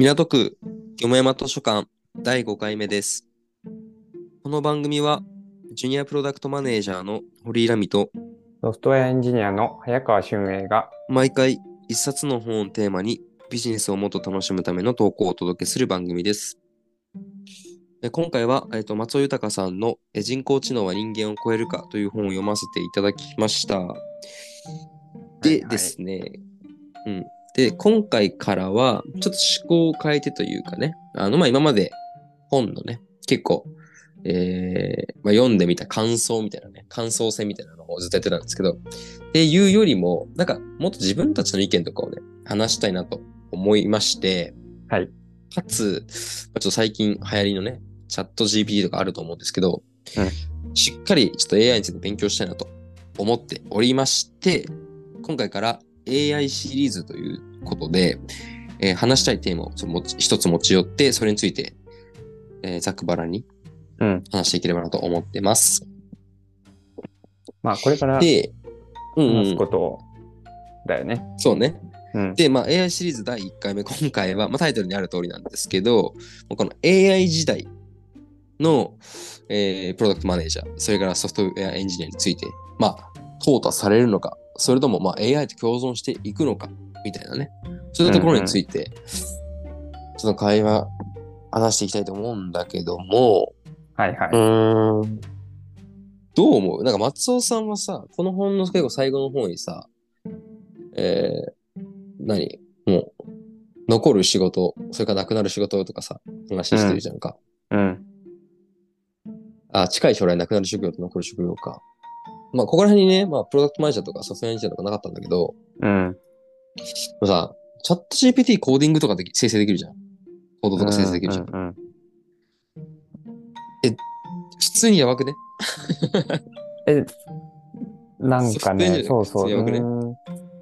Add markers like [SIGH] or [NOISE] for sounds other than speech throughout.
港区よもやま図書館第5回目です。この番組は、ジュニアプロダクトマネージャーの堀井ラミと、ソフトウェアエンジニアの早川俊英が毎回一冊の本をテーマにビジネスをもっと楽しむための投稿をお届けする番組です。え今回は、えっと松尾豊さんのえ人工知能は人間を超えるかという本を読ませていただきました。はいではいですね、うん。で、今回からは、ちょっと思考を変えてというかね、あの、まあ、今まで本のね、結構、えーまあ、読んでみた感想みたいなね、感想戦みたいなのをずっとやってたんですけど、っていうよりも、なんか、もっと自分たちの意見とかをね、話したいなと思いまして、はい。かつ、まあちょっと最近流行りのね、チャット GPT とかあると思うんですけど、しっかりちょっと AI について勉強したいなと思っておりまして、今回から AI シリーズということで、えー話したいテーマを一つ持ち寄って、それについて、えーざっくばらんにうん。話していければなと思ってます。まあ、これから話で、うん、うんすこ、とだよね。そうね。うん。で、まあ、AI シリーズ第1回目、今回は、まあ、タイトルにある通りなんですけど、この AI 時代の、えープロダクトマネージャー、それからソフトウェアエンジニアについて、まあ、淘汰されるのか、それとも、まあ、AI と共存していくのか、みたいなね。そういったところについて、ちょっと会話、話していきたいと思うんだけども、はいはうい。ーん。どう思う？なんか松尾さんはさ、この本の結構最後の方にさ、えー、何？もう、残る仕事、それからなくなる仕事とかさ、話してるじゃんか。うん。あ、近い将来なくなる職業と残る職業か。まあ、ここら辺にね、まあ、プロダクトマネージャーとかソフトエンジニアとかなかったんだけど、うん。さ、チャット GPT コーディングとかでき生成できるじゃん。コードとか生成できるじゃん。うんうん普通にやばくね？[LAUGHS] え、なんかね、そうそう。強くね？うん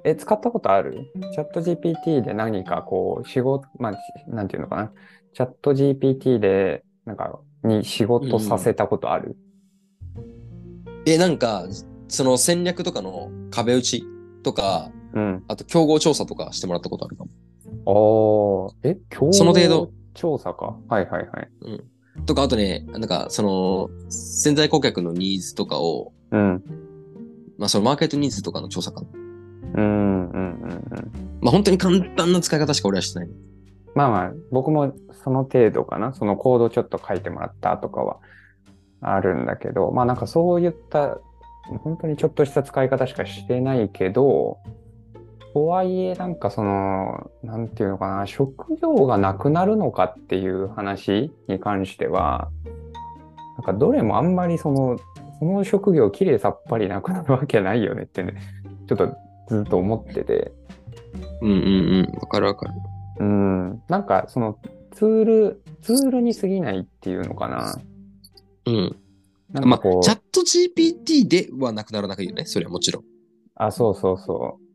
え、使ったことある？チャット GPT で何かこう、仕事、まあ、しなんていうのかな？チャット GPT で、なんか、に仕事させたことある、え、なんか、その戦略とかの壁打ちとか、うん、あと競合調査とかしてもらったことあるかも。おー、え、競その程度合調査か？はいはいはい。とか、あとね、なんか、その、潜在顧客のニーズとかを、うん。まあ、そのマーケットニーズとかの調査かな。うん、うん、うん、うん。まあ、本当に簡単な使い方しか俺はしてない。まあまあ、僕もその程度かな。そのコードちょっと書いてもらったとかはあるんだけど、まあなんかそういった、本当にちょっとした使い方しかしてないけど、とはいえなんかその、なんていうのかな、職業がなくなるのかっていう話に関しては、なんかどれもあんまりその、その職業きれいさっぱりなくなるわけないよねってね、ちょっとずっと思ってて。うんうんうん。わかるわかる。うん、なんかそのツール、ツールに過ぎないっていうのかな。うん。まあ、なんかこう、チャット GPT ではなくならなくていいよね。それはもちろん。あ、そうそうそう。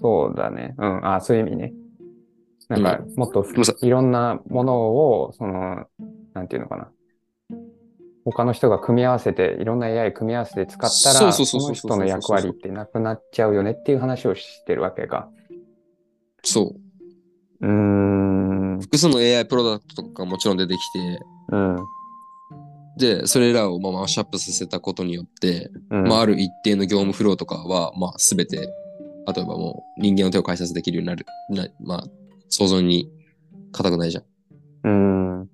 そうだね。うん、あ、そういう意味ね。なんか、もっといろんなものを、その、なんていうのかな。他の人が組み合わせて、いろんな AI 組み合わせて使ったら、その人の役割ってなくなっちゃうよねっていう話をしてるわけか。そう。うーん。複数の AI プロダクトとかもちろん出てきて、うん。で、それらをまあマッシュアップさせたことによって、うん。まあ、ある一定の業務フローとかは、まあ、すべて、例えばもう人間の手を介さできるようになる。なまあ、想像に固くないじゃん。うん。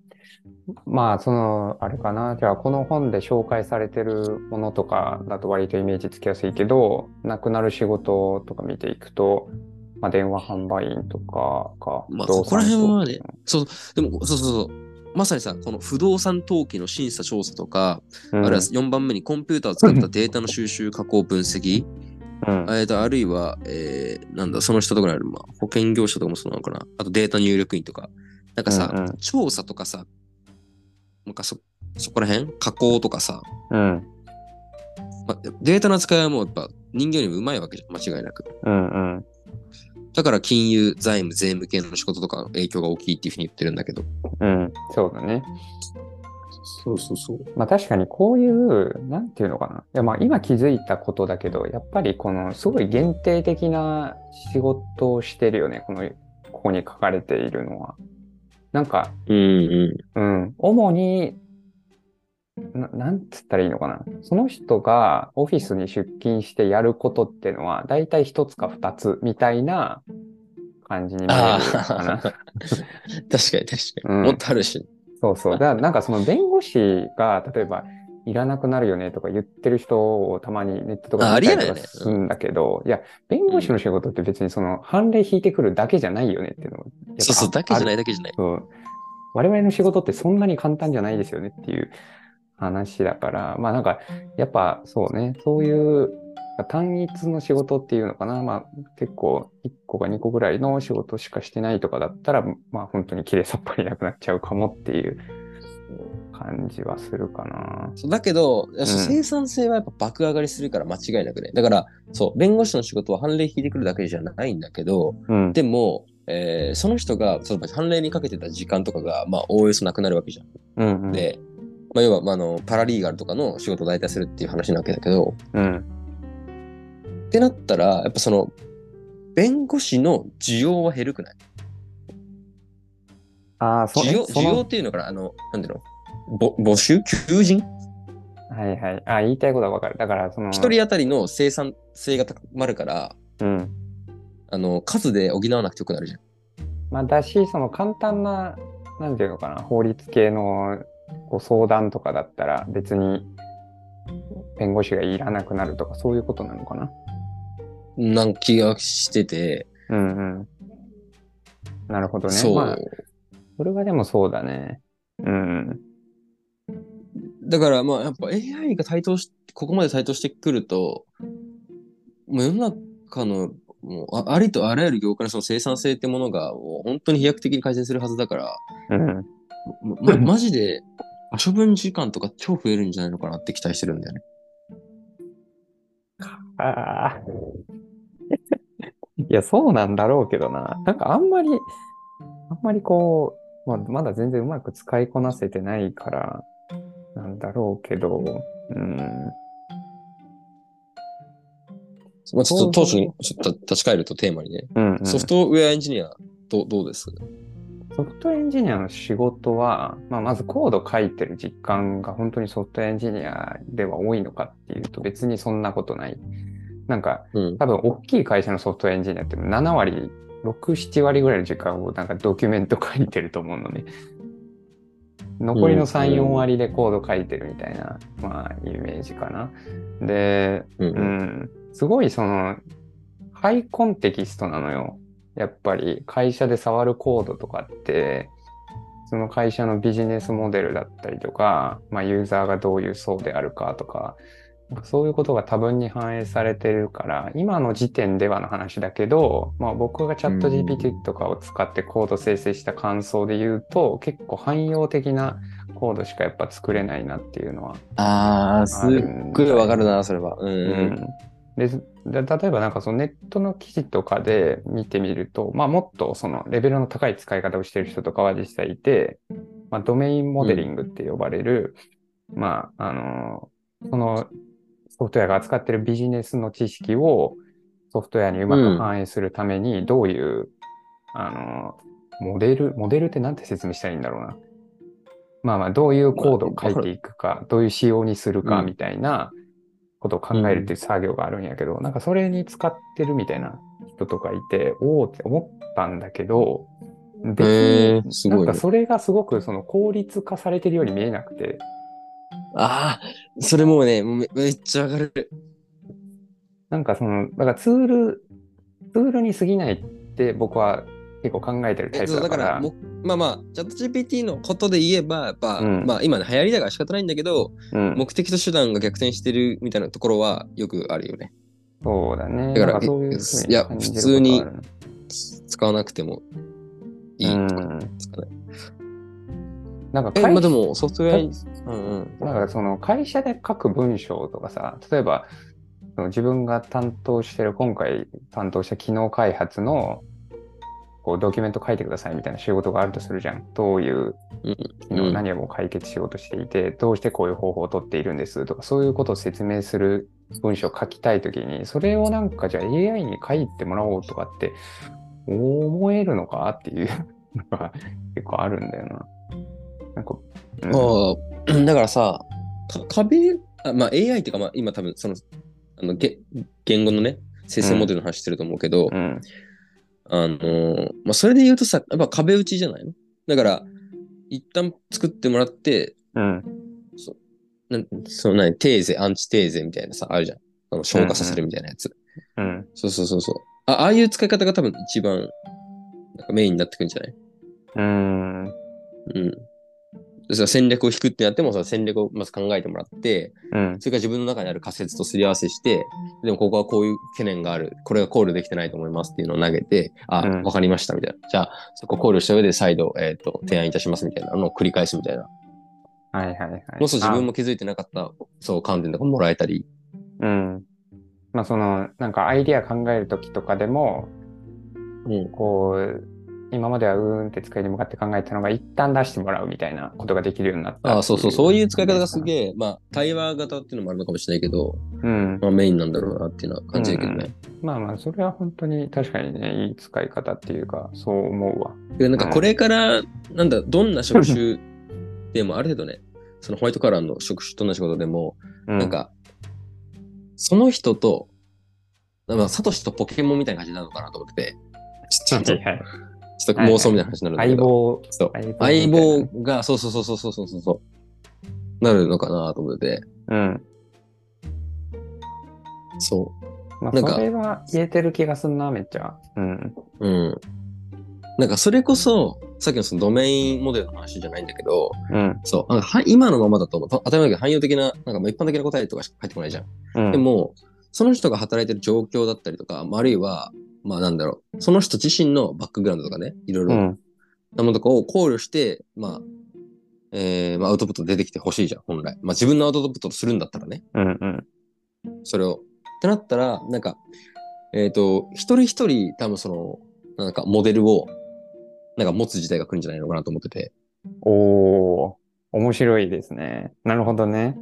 まあ、その、あれかな。じゃあ、この本で紹介されてるものとかだと割とイメージつきやすいけど、なくなる仕事とか見ていくと、まあ、電話販売員とかか、まあそこら産辺はねそう、でも、そうそうそう。まさにさ、この不動産登記の審査調査とか、うんあるいは4番目にコンピューターを使ったデータの収集、加工、分析、うんえーとあるいは、えーなんだ、その人とかにある、まあ、保険業者とかもそうなのかな。あとデータ入力員とか。なんかさ、うんうん調査とかさ、なんかそ、そこら辺？加工とかさ、うん。まあ、データの扱いはもうやっぱ人間よりもうまいわけじゃん、間違いなく。うんうん。だから金融、財務、税務系の仕事とかの影響が大きいっていうふうに言ってるんだけど。うん。そうだね。そうそうそう。まあ確かにこういう、なんていうのかな。いやまあ今気づいたことだけど、やっぱりこのすごい限定的な仕事をしてるよね。この、ここに書かれているのは。なんか、うんうん。うん、主に、ななんつったらいいのかな。その人がオフィスに出勤してやることっていうのは、だいたい一つか二つみたいな感じに見えあるかなあ。[LAUGHS] 確かに確かに。うんもっとあるし。そうそう。[LAUGHS] だからなんかその弁護士が、例えば、いらなくなるよねとか言ってる人をたまにネットとかあで見たりとかするんだけど、いや、弁護士の仕事って別にその判例引いてくるだけじゃないよねっていうのそうそう、だけじゃないだけじゃない。そう我々の仕事ってそんなに簡単じゃないですよねっていう話だから、まあなんか、やっぱそうね、そういう単一の仕事っていうのかな、まあ結構1個か2個ぐらいの仕事しかしてないとかだったら、まあ本当に綺麗さっぱりなくなっちゃうかもっていう感じはするかな。そうだけど、ん生産性はやっぱ爆上がりするから間違いなくね。だから、そう、弁護士の仕事は判例引いてくるだけじゃないんだけど、うん。でも、えーその人が、例えば判例にかけてた時間とかが、まあ、おおよそなくなるわけじゃん。うんうん、で、まあ、要は、まあ、あの、パラリーガルとかの仕事を代替するっていう話なわけだけど、うん。ってなったら、やっぱその、弁護士の需要は減るくない？ああ、そう需要、っていうのかな？あの、なんていうの？ぼ募集？求人？はいはい。あ言いたいことはわかる。だから、その、一人当たりの生産性が高まるから、うん。あの、数で補わなくてよくなるじゃん。まあ、だし、その簡単な、なんていうのかな、法律系のご相談とかだったら、別に弁護士がいらなくなるとか、そういうことなのかな？なんか気がしてて、うんうん。なるほどね。そう。まあ、それはでもそうだね。うん。だからまあやっぱ AI が台頭し、ここまで台頭してくると、もう世の中のもうあありとあらゆる業界のその生産性ってものがもう本当に飛躍的に改善するはずだから、うん。ま、まマジで処分時間とか超増えるんじゃないのかなって期待してるんだよね。ああ。いや、そうなんだろうけどな。なんかあんまり、あんまりこう、まあ、まだ全然うまく使いこなせてないから、なんだろうけど、うん。まあ、ちょっと当初にちょっと立ち返るとテーマにね、うん、うん。ソフトウェアエンジニアどうどうです？ソフトエンジニアの仕事は、まあ、まずコード書いてる実感が本当にソフトエンジニアでは多いのかっていうと別にそんなことない。なんかうん。多分大きい会社のソフトエンジニアって7割、6、7割ぐらいの時間をなんかドキュメント書いてると思うのね。残りの3、4割でコード書いてるみたいな、まあイメージかな。で、うんう。ん、すごいその、ハイコンテキストなのよ。やっぱり会社で触るコードとかって、その会社のビジネスモデルだったりとか、まあ、ユーザーがどういう層であるかとか、そういうことが多分に反映されてるから、今の時点ではの話だけど、まあ、僕がチャット GPT とかを使ってコード生成した感想で言うと、結構汎用的なコードしかやっぱ作れないなっていうのはああ、すっごいわかるな、それは。うん。うんでで例えばなんかそのネットの記事とかで見てみると、まあ、もっとそのレベルの高い使い方をしている人とかは実際いて、まあ、ドメインモデリングって呼ばれる、まあ、あの、そのソフトウェアが扱っているビジネスの知識をソフトウェアにうまく反映するためにどういう、あの、モデル、モデルってなんて説明したらいいんだろうな。まあまあ、どういうコードを書いていくか、どういう仕様にするかうん。みたいなことを考えるっていう作業があるんやけど、なんかそれに使ってるみたいな人とかいて、おおって思ったんだけど、別へにーすごいね。なんかそれがすごくその効率化されてるように見えなくて、ああ、それもうね、めめっちゃ上がる。なんかその、だからツール、ツールに過ぎないって僕は結構考えてるタイプえそうだだか、からまあまあ、チャット GPT のことで言えば、やっぱ、うんまあ今ね、流行りだから仕方ないんだけど、うん、目的と手段が逆転してるみたいなところはよくあるよね。そうだね。だからそういういや普通に使わなくてもいいとかうんですかね。なんかえ、会社まあでもソフトウェアに、うんうん。だからその会社で書く文章とかさ、例えば自分が担当してる、今回担当した機能開発のこうドキュメント書いてくださいみたいな仕事があるとするじゃん。どういう何を解決しようとしていて、どうしてこういう方法を取っているんですとか、そういうことを説明する文章を書きたいときに、それをなんかじゃあ AI に書いてもらおうとかって思えるのかっていう。のが結構あるんだよな。なんか、うんああ、[CLEARS THROAT] だからさ、か壁、あまあ AI っていうか、まあ今多分その、あの、げ言語のね、生成モデルの話してると思うけど、うん。あのーまあそれで言うとさ、やっぱ壁打ちじゃないの？だから、一旦作ってもらって、うん。なんその何、テーゼ、アンチテーゼみたいなさ、あるじゃん。あの消化させるみたいなやつ。うん。そうそうそうそう。あああいう使い方が多分一番なんかメインになってくるんじゃない？うん。うん。それ戦略を引くってなっても、その戦略をまず考えてもらって、うん。それから自分の中にある仮説とすり合わせして、でもここはこういう懸念がある、これが考慮できてないと思いますっていうのを投げて、あ、わ、うんかりましたみたいな。じゃあ、そこ考慮した上で再度、えっ、と、提案いたしますみたいなのを繰り返すみたいな。はいはいはい。もし自分も気づいてなかった、そう、観点とかもらえたり。あうん。まあその、なんかアイディア考えるときとかでも、うん。こう、今まではうーんって机に向かって考えてたのが一旦出してもらうみたいなことができるようになった。あそうそう、そういう使い方がすえ。げえ、まあ、対話型っていうのもあるのかもしれないけど、うん。まあ、メインなんだろうなっていうのは感じるけどね。まあまあ、それは本当に確かにね、いい使い方っていうか、そう思うわ。で、なんかこれから、なんだ、どんな職種でもある程度ね、そのホワイトカラーの職種と同じことでも、うなん、か、その人と、まあ、サトシとポケモンみたいな感じなのかなと思ってて、ちょっと、はいはいちょっと妄想みたいな話になるんだけど。相棒。相棒が、そうそうそうそうそうそうそう。なるのかなと思ってて。うん。そう。まあ、なんかそれは言えてる気がすんな、めっちゃ。うん。うん。なんかそれこそ、さっきのそのドメインモデルの話じゃないんだけど、うん、そうな今のままだと、当たり前だけど汎用的な、なんか一般的な答えとかしか入ってこないじゃん。うん、でも、その人が働いてる状況だったりとか、あるいは、まあなんだろう、その人自身のバックグラウンドとかね、いろいうろん。なものとかを考慮して、まあ、えーまあアウトプット出てきてほしいじゃん、本来。まあ自分のアウトプットをするんだったらね、うん。うん。それを。ってなったら、なんか、えっ、と、一人一人多分その、なんかモデルを、なんか持つ時代が来るんじゃないのかなと思ってて。おー、面白いですね。なるほどね。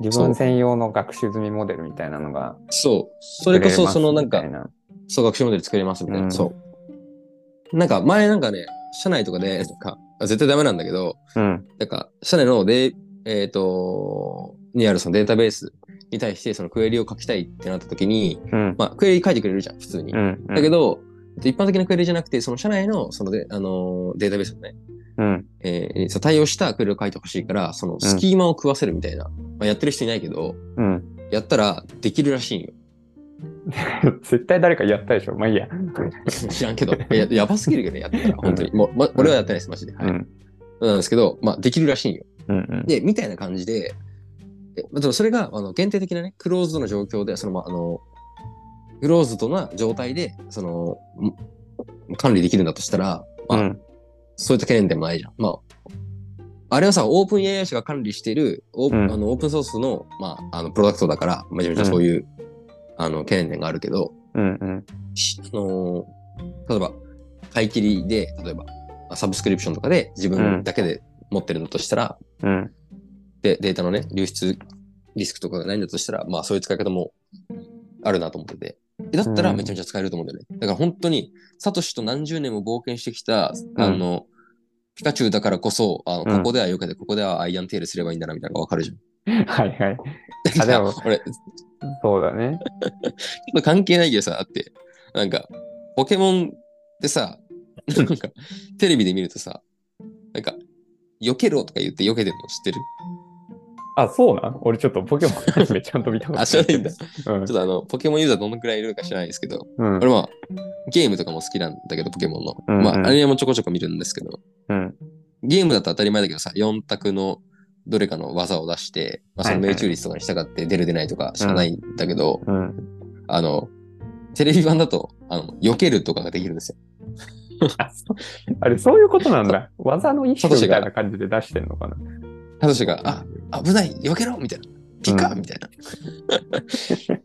自分専用の学習済みモデルみたいなのがそう。それこそ、そのなんかそう、学習モデル作れますみたいな。うんそう。なんか、前なんかね、社内とかで、なんか、あ絶対ダメなんだけど、うん。なんか、社内ので、えっ、と、にあるそのデータベースに対して、そのクエリを書きたいってなった時に、うん。まあ、クエリ書いてくれるじゃん、普通に。うん。だけど、一般的なクエリじゃなくて、その社内の、そので、あのーデータベースをね、うん。えーそう対応したクエリを書いてほしいから、そのスキーマを食わせるみたいな。まあ、やってる人いないけど、うん。やったらできるらしいんよ。[LAUGHS] 絶対誰かやったでしょ。まあいいや。知らんけど、ややばすぎるけどね、やったら、本当に。もう、ま、俺はやってないです、マジで。はい。うん。なんですけど、まあ、できるらしいんよ。うん。うん。で、みたいな感じで、でまあでもそれが、あの、限定的なね、クローズドの状況で、その、まあ、あの、クローズドな状態で、その、ん管理できるんだとしたら、まあ、うん。そういった懸念でもないじゃん。まあ、あれはさ、オープン AI 社が管理しているオープン、うんあのオープンソースの、まあ、あの、プロダクトだから、めちゃめちゃそういう、あの、懸念点があるけど、うん。うん。しあの例えば、買い切りで、例えば、あサブスクリプションとかで自分だけで持ってるんだとしたら、うん。で、データのね、流出リスクとかがないんだとしたら、まあそういう使い方もあるなと思ってて。だったらうんめちゃめちゃ使えると思うんだよね。だから本当に、サトシと何十年も冒険してきた、あの、ピカチュウだからこそ、あの、うんここではよけて、ここではアイアンテールすればいいんだな、みたいなのがわかるじゃん。[LAUGHS] はいはい。[LAUGHS] あでも俺、そうだね。[LAUGHS] っと関係ないけどさ、だって、なんか、ポケモンってさ、なんか、テレビで見るとさ、なんか、避けろとか言って避けてるの知ってる？あ、そうなん俺ちょっとポケモンアニメちゃんと見たことあ知らない [LAUGHS] んだ。うん。ちょっとあの、ポケモンユーザーどのくらいいるか知らないですけど、うん。俺まあ、ゲームとかも好きなんだけど、ポケモンの。うんうん。まあ、アニメもちょこちょこ見るんですけど、うん。ゲームだと当たり前だけどさ、4択のどれかの技を出して、まあ、その命中率とかに従って出る出ないとか知らないんだけど、うん。あの、テレビ版だと、あの、避けるとかができるんですよ。[LAUGHS] あれ、そういうことなんだ。技の一種みたいな感じで出してんのかな。サトシが、あ、危ない避けろみたいな。ピカうんみたいな。[LAUGHS] ちょ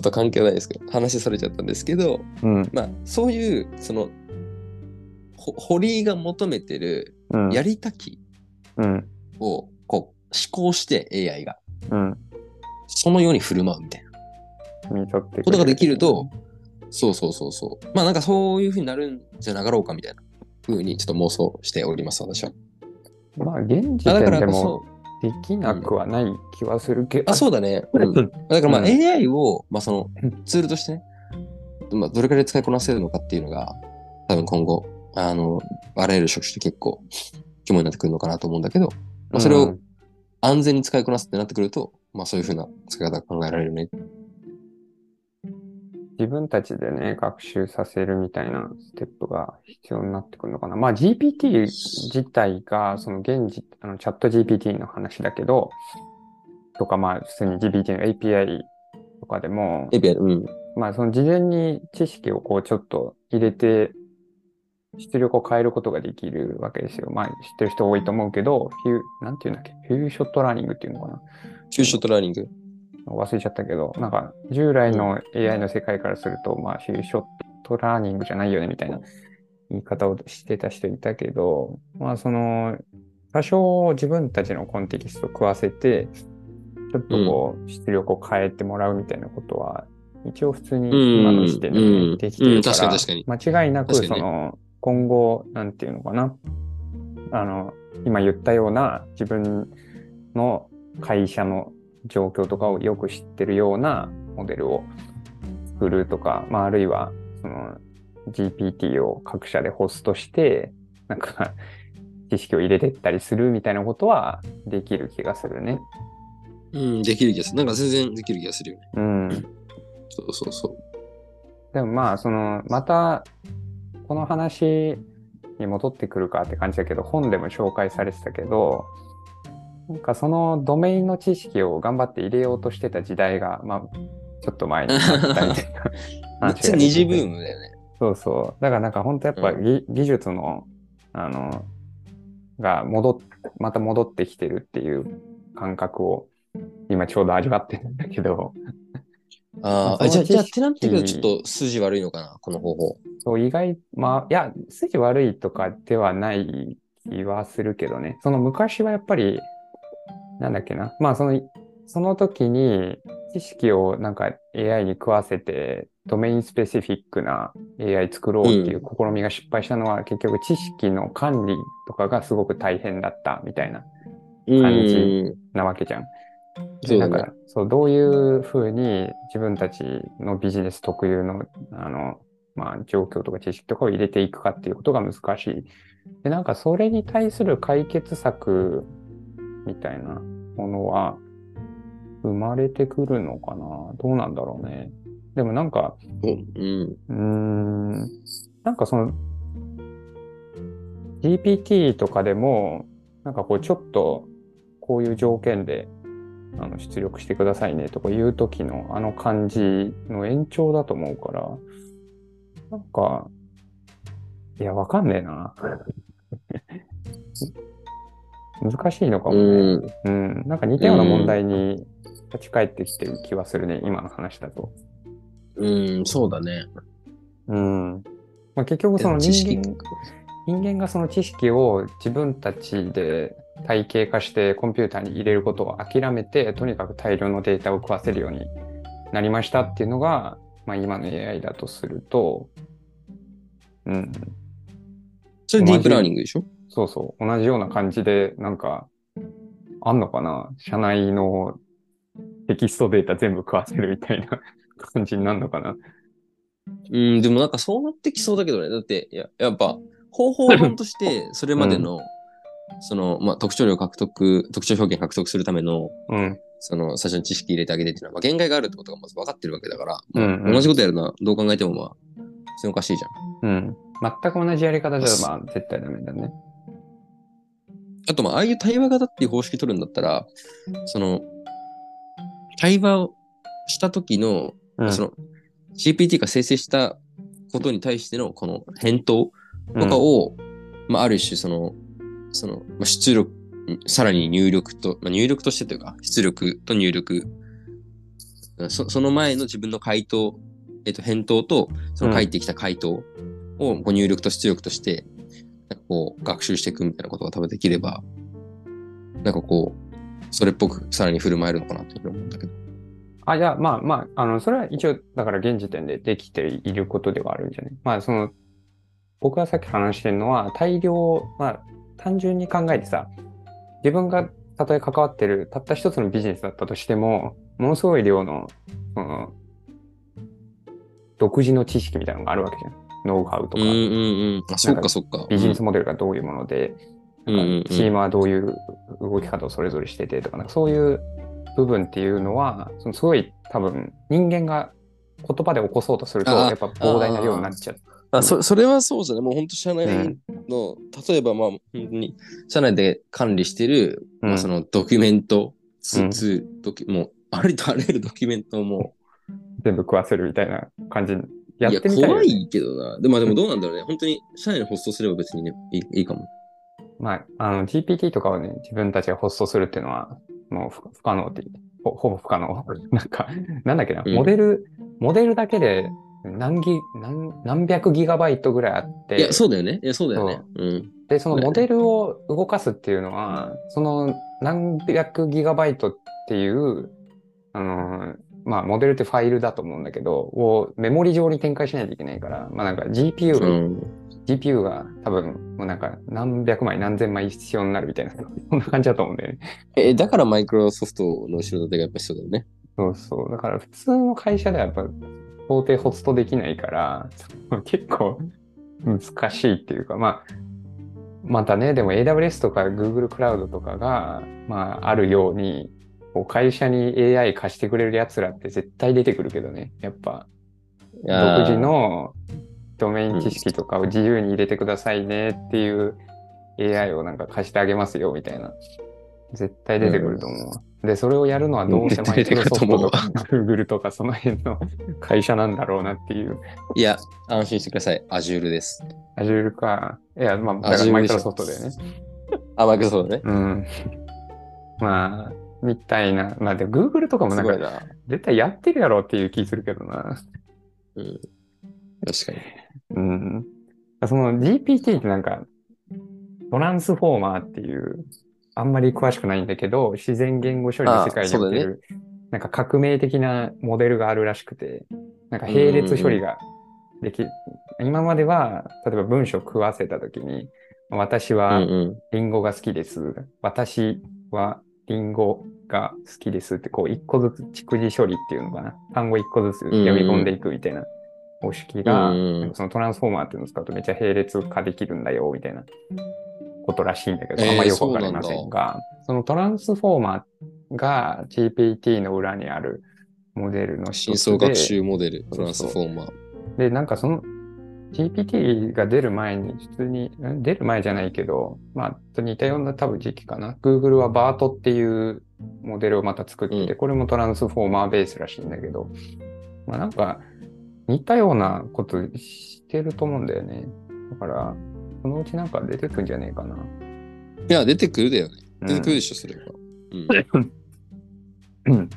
っと関係ないですけど、話されちゃったんですけど、うん。まあ、そういう、その、ほ堀井が求めてるうん。やりたきうん。を、考して AI が、うん。そのように振る舞うみたいなことができると、そうそうそうそう。まあなんかそういうふうになるんじゃなかろうかみたいな。ふうにちょっと妄想しております、私は。まあ、現時点でもそ、できなくはない気はするけど。あ、そうだね。うんだからまあうん AI を、まあそのうんツールとしてね、まあどれくらい使いこなせるのかっていうのが、多分今後、あの、あらゆる職種で結構肝になってくるのかなと思うんだけど、まあそれをうん安全に使いこなすってなってくると、まあそういうふうな使い方が考えられるね。自分たちでね、学習させるみたいなステップが必要になってくるのかな。まあ GPT 自体が、その現時、あのチャット GPT の話だけど、とかまあ普通に GPT の API とかでも、API、うん。まあその事前に知識をこうちょっと入れて、出力を変えることができるわけですよ。まあ知ってる人多いと思うけど、 few、なんていうんだっけ、 few-shot learning っていうのかな？ few-shot learning。忘れちゃったけど、なんか従来の AI の世界からすると、まあ、 few-shot learning じゃないよねみたいな言い方をしてた人いたけど、まあ、その、多少自分たちのコンテキストを食わせて、ちょっとこう、出力を変えてもらうみたいなことは、一応普通に今の時点でできてるうん。か、確からに確かに。間違いなく、その、今後、なんていうのかな、あの、今言ったような自分の会社の状況とかをよく知ってるようなモデルを作るとか、まあ、あるいは、その、GPT を各社でホストして、なんか、知識を入れてったりするみたいなことはできる気がするね。うん、できる気がする。なんか全然できる気がするよね。うん。そうそうそう。でもまあ、その、また、この話に戻ってくるかって感じだけど、本でも紹介されてたけど、なんかそのドメインの知識を頑張って入れようとしてた時代が、まあ、ちょっと前にあったみたいなめ [LAUGHS] っ話ちゃが出てて二次ブームだよね。そうそう。だからなんか本当やっぱう技,、技術の、あの、が戻っ、また戻ってきてるっていう感覚を今ちょうど味わってるんだけど、あーあ、じゃあ、じゃあ、ってなってくるとちょっと筋悪いのかな、この方法。そう意外、まあ、いや、筋悪いとかではない気はするけどね。その昔はやっぱり、なんだっけな。まあその、その時に知識をなんか AI に食わせて、ドメインスペシフィックな AI 作ろうっていう試みが失敗したのは、結局知識の管理とかがすごく大変だったみたいな感じなわけじゃん。そうだねでなんかそうどういうふうに自分たちのビジネス特有のあの、まあ、状況とか知識とかを入れていくかっていうことが難しい。で、なんかそれに対する解決策みたいなものは生まれてくるのかな？どうなんだろうね。でもなんか、うん。うーん、なんかその GPT とかでも、なんかこうちょっとこういう条件であの出力してくださいねとかいう時のあの感じの延長だと思うから、なんか、いや、わかんねえな。[LAUGHS] 難しいのかもね。うん。うん。なんか似たような問題に立ち返ってきてる気はするね、今の話だと。うん、そうだね。うん。まあ、結局その人間、人間がその知識を自分たちで体系化してコンピューターに入れることを諦めて、とにかく大量のデータを食わせるようになりましたっていうのが、まあ今の AI だとすると、うん。それディープラーニングでしょ？そうそう。同じような感じで、なんか、あんのかな？社内のテキストデータ全部食わせるみたいな [LAUGHS] 感じになるのかな？うん、でもなんかそうなってきそうだけどね。だって、ややっぱ、方法論として、それまでの、その、まあ、特徴量獲得、特徴表現獲得するための、うん。その、最初に知識入れてあげてっていうのは、まあ、限界があるってことがまず分かってるわけだから、うんうん同じことやるのはどう考えてもまあ、普通におかしいじゃん。うん。全く同じやり方じゃ、まあ、絶対ダメだね。あと、まあ、ああいう対話型っていう方式取るんだったら、その、対話をした時の、うん。その、GPT が生成したことに対してのこの返答とかを、まあ、ある種その、その、まあ、出力、さらに入力と、まあ、入力としてというか、出力と入力、そその前の自分の回答、えっと、返答と、その返ってきた回答をこう入力と出力として、なんかこう、学習していくみたいなことが多分できれば、なんかこう、それっぽくさらに振る舞えるのかなというふうに思うんだけど。あ、いや、まあまあ、あの、それは一応、だから現時点でできていることではあるんじゃない？まあ、その、僕がさっき話してるのは、大量、まあ、単純に考えてさ、自分がたとえ関わってる、たった一つのビジネスだったとしても、ものすごい量の、その、独自の知識みたいなのがあるわけじゃん。ノウハウとか、うんうんうん。あ、そっかそっか。ビジネスモデルがどういうもので、うんうんうんチームはどういう動き方をそれぞれしててとか、なんかそういう部分っていうのは、そのすごい多分人間が言葉で起こそうとすると、あやっぱ膨大な量になっちゃう。あそそれはそうじゃね。もう本当社内うんの、例えばまあ、本当に社内で管理してる、うんまあ、そのドキュメント、ツうんツドキュもうありとあらゆるドキュメントをも全部食わせるみたいな感じやってみたい怖いけどな。でもまあでもどうなんだろうね。本当に社内にホストすれば別にね、いいいいかも。まあ、あの GPT とかをね、自分たちがホストするっていうのは、もう不不可能ってほ、ほぼ不可能。なんか、なんだっけな、うんモデル、モデルだけで何ギ何何百ギガバイトぐらいあって、いや、そうだよね。いや、そうだよね。うん。で、そのモデルを動かすっていうのは、その何百ギガバイトっていう、あの、まあ、モデルってファイルだと思うんだけど、をメモリ上に展開しないといけないから、まあなんか GPU、うん、GPU が多分、もうなんか何百枚何千枚必要になるみたいな、[LAUGHS] そんな感じだと思うんだよね。え、だからマイクロソフトの後ろ盾がやっぱ必要だよね。そうそう。だから普通の会社ではやっぱ、到底ホストできないから、[LAUGHS] 結構難しいっていうか、まあ、またね、でも AWS とか Google クラウドとかが、まあ、あるように、こう会社に AI 貸してくれる奴らって絶対出てくるけどね。やっぱ、独自のドメイン知識とかを自由に入れてくださいねっていう AI をなんか貸してあげますよみたいな。絶対出てくると思うわ。で、それをやるのはどうしてマイクロソフトとか Google とかその辺の [LAUGHS] 会社なんだろうなっていう。いや、安心してください。Azure です。Azure か。いや、まあ、だから Azure マイクロソフトでね。あ、マイクロソフトね。うん。まあ、みたいな。まあ、で、Google とかもなんか。絶対やってるやろっていう気するけどな。うん。確かに。うん。その GPT ってなんか、トランスフォーマーっていう、あんまり詳しくないんだけど、自然言語処理の世界における、なんか革命的なモデルがあるらしくて、なんか並列処理ができ、今までは、例えば文章を食わせたときに、私うんはうん。リンゴが好きです。私はリンゴが好きですって、こう、一個ずつ蓄字処理っていうのかな。単語一個ずつ読み込んでいくみたいな方式が、うんうんそのトランスフォーマーっていうのを使うとめっちゃ並列化できるんだよ、みたいなことらしいんだけど、えーあんまりよくわかりませんが、そのトランスフォーマーが GPT の裏にあるモデルの一つで深層学習モデル、トランスフォーマー。で、なんかその GPT が出る前に、普通に、ん？出る前じゃないけど、まあ、と似たような多分時期かな。Google は BART っていうモデルをまた作ってて、うんこれもトランスフォーマーベースらしいんだけど、まあなんか似たようなことしてると思うんだよね。だから、そのうちなんか出てくんじゃねえかな。いや、出てくるだよね。うん出てくるでしょ、それは。うん。うん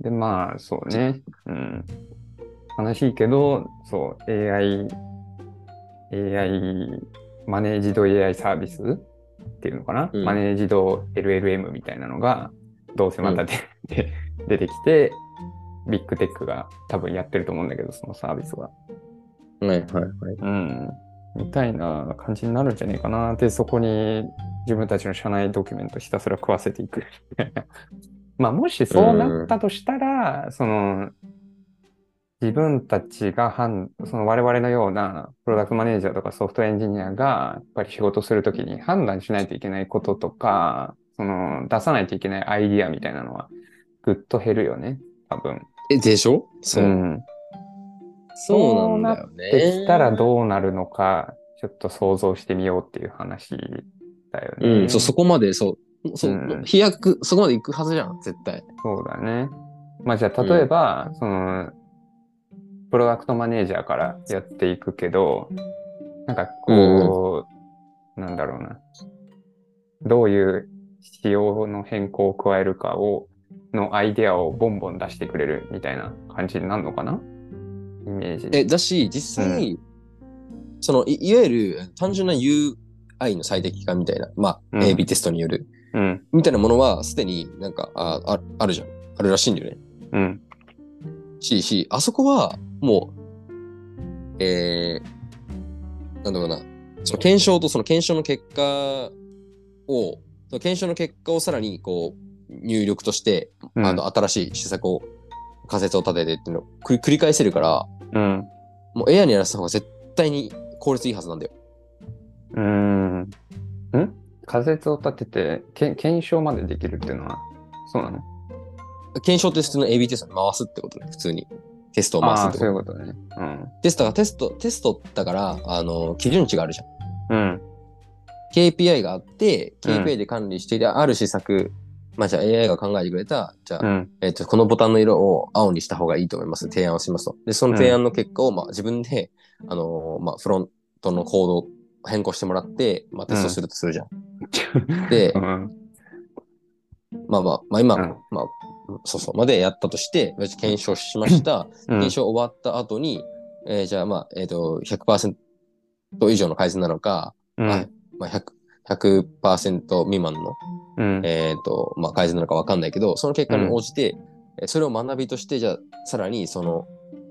で、まあ、そうね。うん。悲しいけど、そう、AI、AI、マネージド AI サービスっていうのかな、うんマネージド LLM みたいなのが、どうせまたで、で [LAUGHS] 出てきて、ビッグテックが多分やってると思うんだけど、そのサービスは。はいはいはい。うん。みたいな感じになるんじゃねえかな。で、そこに自分たちの社内ドキュメントひたすら食わせていく。[LAUGHS] まあ、もしそうなったとしたら、その、自分たちが判、その我々のようなプロダクトマネージャーとかソフトエンジニアが、やっぱり仕事するときに判断しないといけないこととか、その、出さないといけないアイディアみたいなのは、ぐっと減るよね、多分。え、でしょ？そう。ん。そうなんだよね。できたらどうなるのか、ちょっと想像してみようっていう話だよね。うん、そう、そこまで、そう、そう、うん飛躍、そこまで行くはずじゃん、絶対。そうだね。まあじゃあ例えば、その、プロダクトマネージャーからやっていくけど、なんかこう、なんだろうな。どういう仕様の変更を加えるかを、のアイデアをボンボン出してくれるみたいな感じになるのかな？イメージ。え、だし、実際、そのい、いわゆる単純な UI の最適化みたいな、まあ、うん。AB テストによる、うん、みたいなものは、すでになんか、あああるじゃん。あるらしいんだよね。うん、し、し、あそこは、もう、えー、なんだろうな、その検証とその検証の結果を、その検証の結果をさらにこう入力として、うん。あの新しい施策を仮説を立ててっていうのを繰り返せるから、うん。もう AI にやらせた方が絶対に効率いいはずなんだよ。うーん。ん？仮説を立ててけ、検証までできるっていうのは、そうなの？検証って普通の AB テストに回すってことね、普通に。テストを回すああてこと。そういうことね。うん。テストがテスト、テストだから、あの、基準値があるじゃん。うん。KPI があって、うん KPI で管理してある施策、まあじゃあ AI が考えてくれた、じゃあ、うん。えっ、と、このボタンの色を青にした方がいいと思います。提案をしますと。で、その提案の結果を、まあ自分で、あのーまあフロントのコードを変更してもらって、まあテストするとするじゃん。[LAUGHS] でう、ん。まあまあ、まあ今、うんまあ、そうそう、までやったとして、検証しました。うん検証終わった後に、えーじゃあまあ、えっ、と、100%以上の改善なのか、うんはいまあ、100%, 100%未満の、うん。えっ、と、まあ、改善なのかわかんないけど、その結果に応じて、えーそれを学びとして、じゃあ、さらに、その、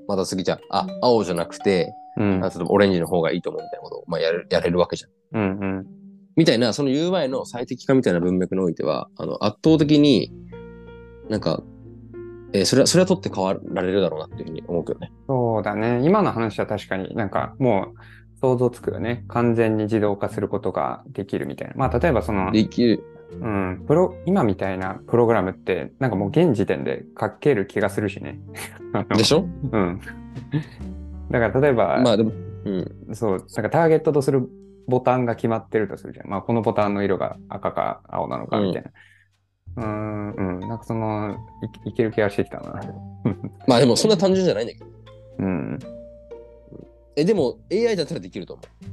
また次じゃあ、あ、青じゃなくて、うんあオレンジの方がいいと思うみたいなことを、まあ、やるやれるわけじゃん。うん。うん。みたいな、その UI の最適化みたいな文脈においては、あの、圧倒的になんか、えーそれは、それは取って変わられるだろうなっていうふうに思うけどね。そうだね。今の話は確かになんかもう想像つくよね。完全に自動化することができるみたいな。まあ例えばその、できる。うん、プロ、今みたいなプログラムってなんかもう現時点で書ける気がするしね。[LAUGHS] でしょ？うん。だから例えば、まあでも、うん。そう、なんかターゲットとするボタンが決まってるとするじゃん。まあこのボタンの色が赤か青なのかみたいな。うーん、うん、なんかその、いいける気がしてきたな。[LAUGHS] まあでもそんな単純じゃないんだけど。うん。え、でも AI だったらできると思う。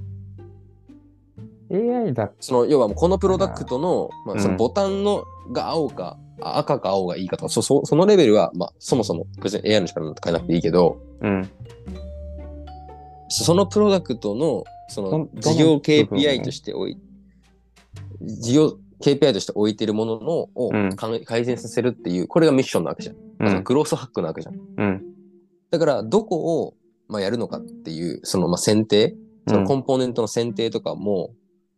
AI だその、要はもうこのプロダクトの、まあ、うんそのボタンのが青か、あ赤か青がいいかとか、そそそのレベルは、まあそもそも別に AI の力なんて変えなくていいけど、うん。そそのプロダクトの、その事業 KPI として置い、事業 KPI として置いてるもののをうん改善させるっていう、これがミッションなわけじゃん。うん。グロースハックなわけじゃん。うん。だから、どこを、まあ、やるのかっていう、その、まあ、選定、そのコンポーネントの選定とかも、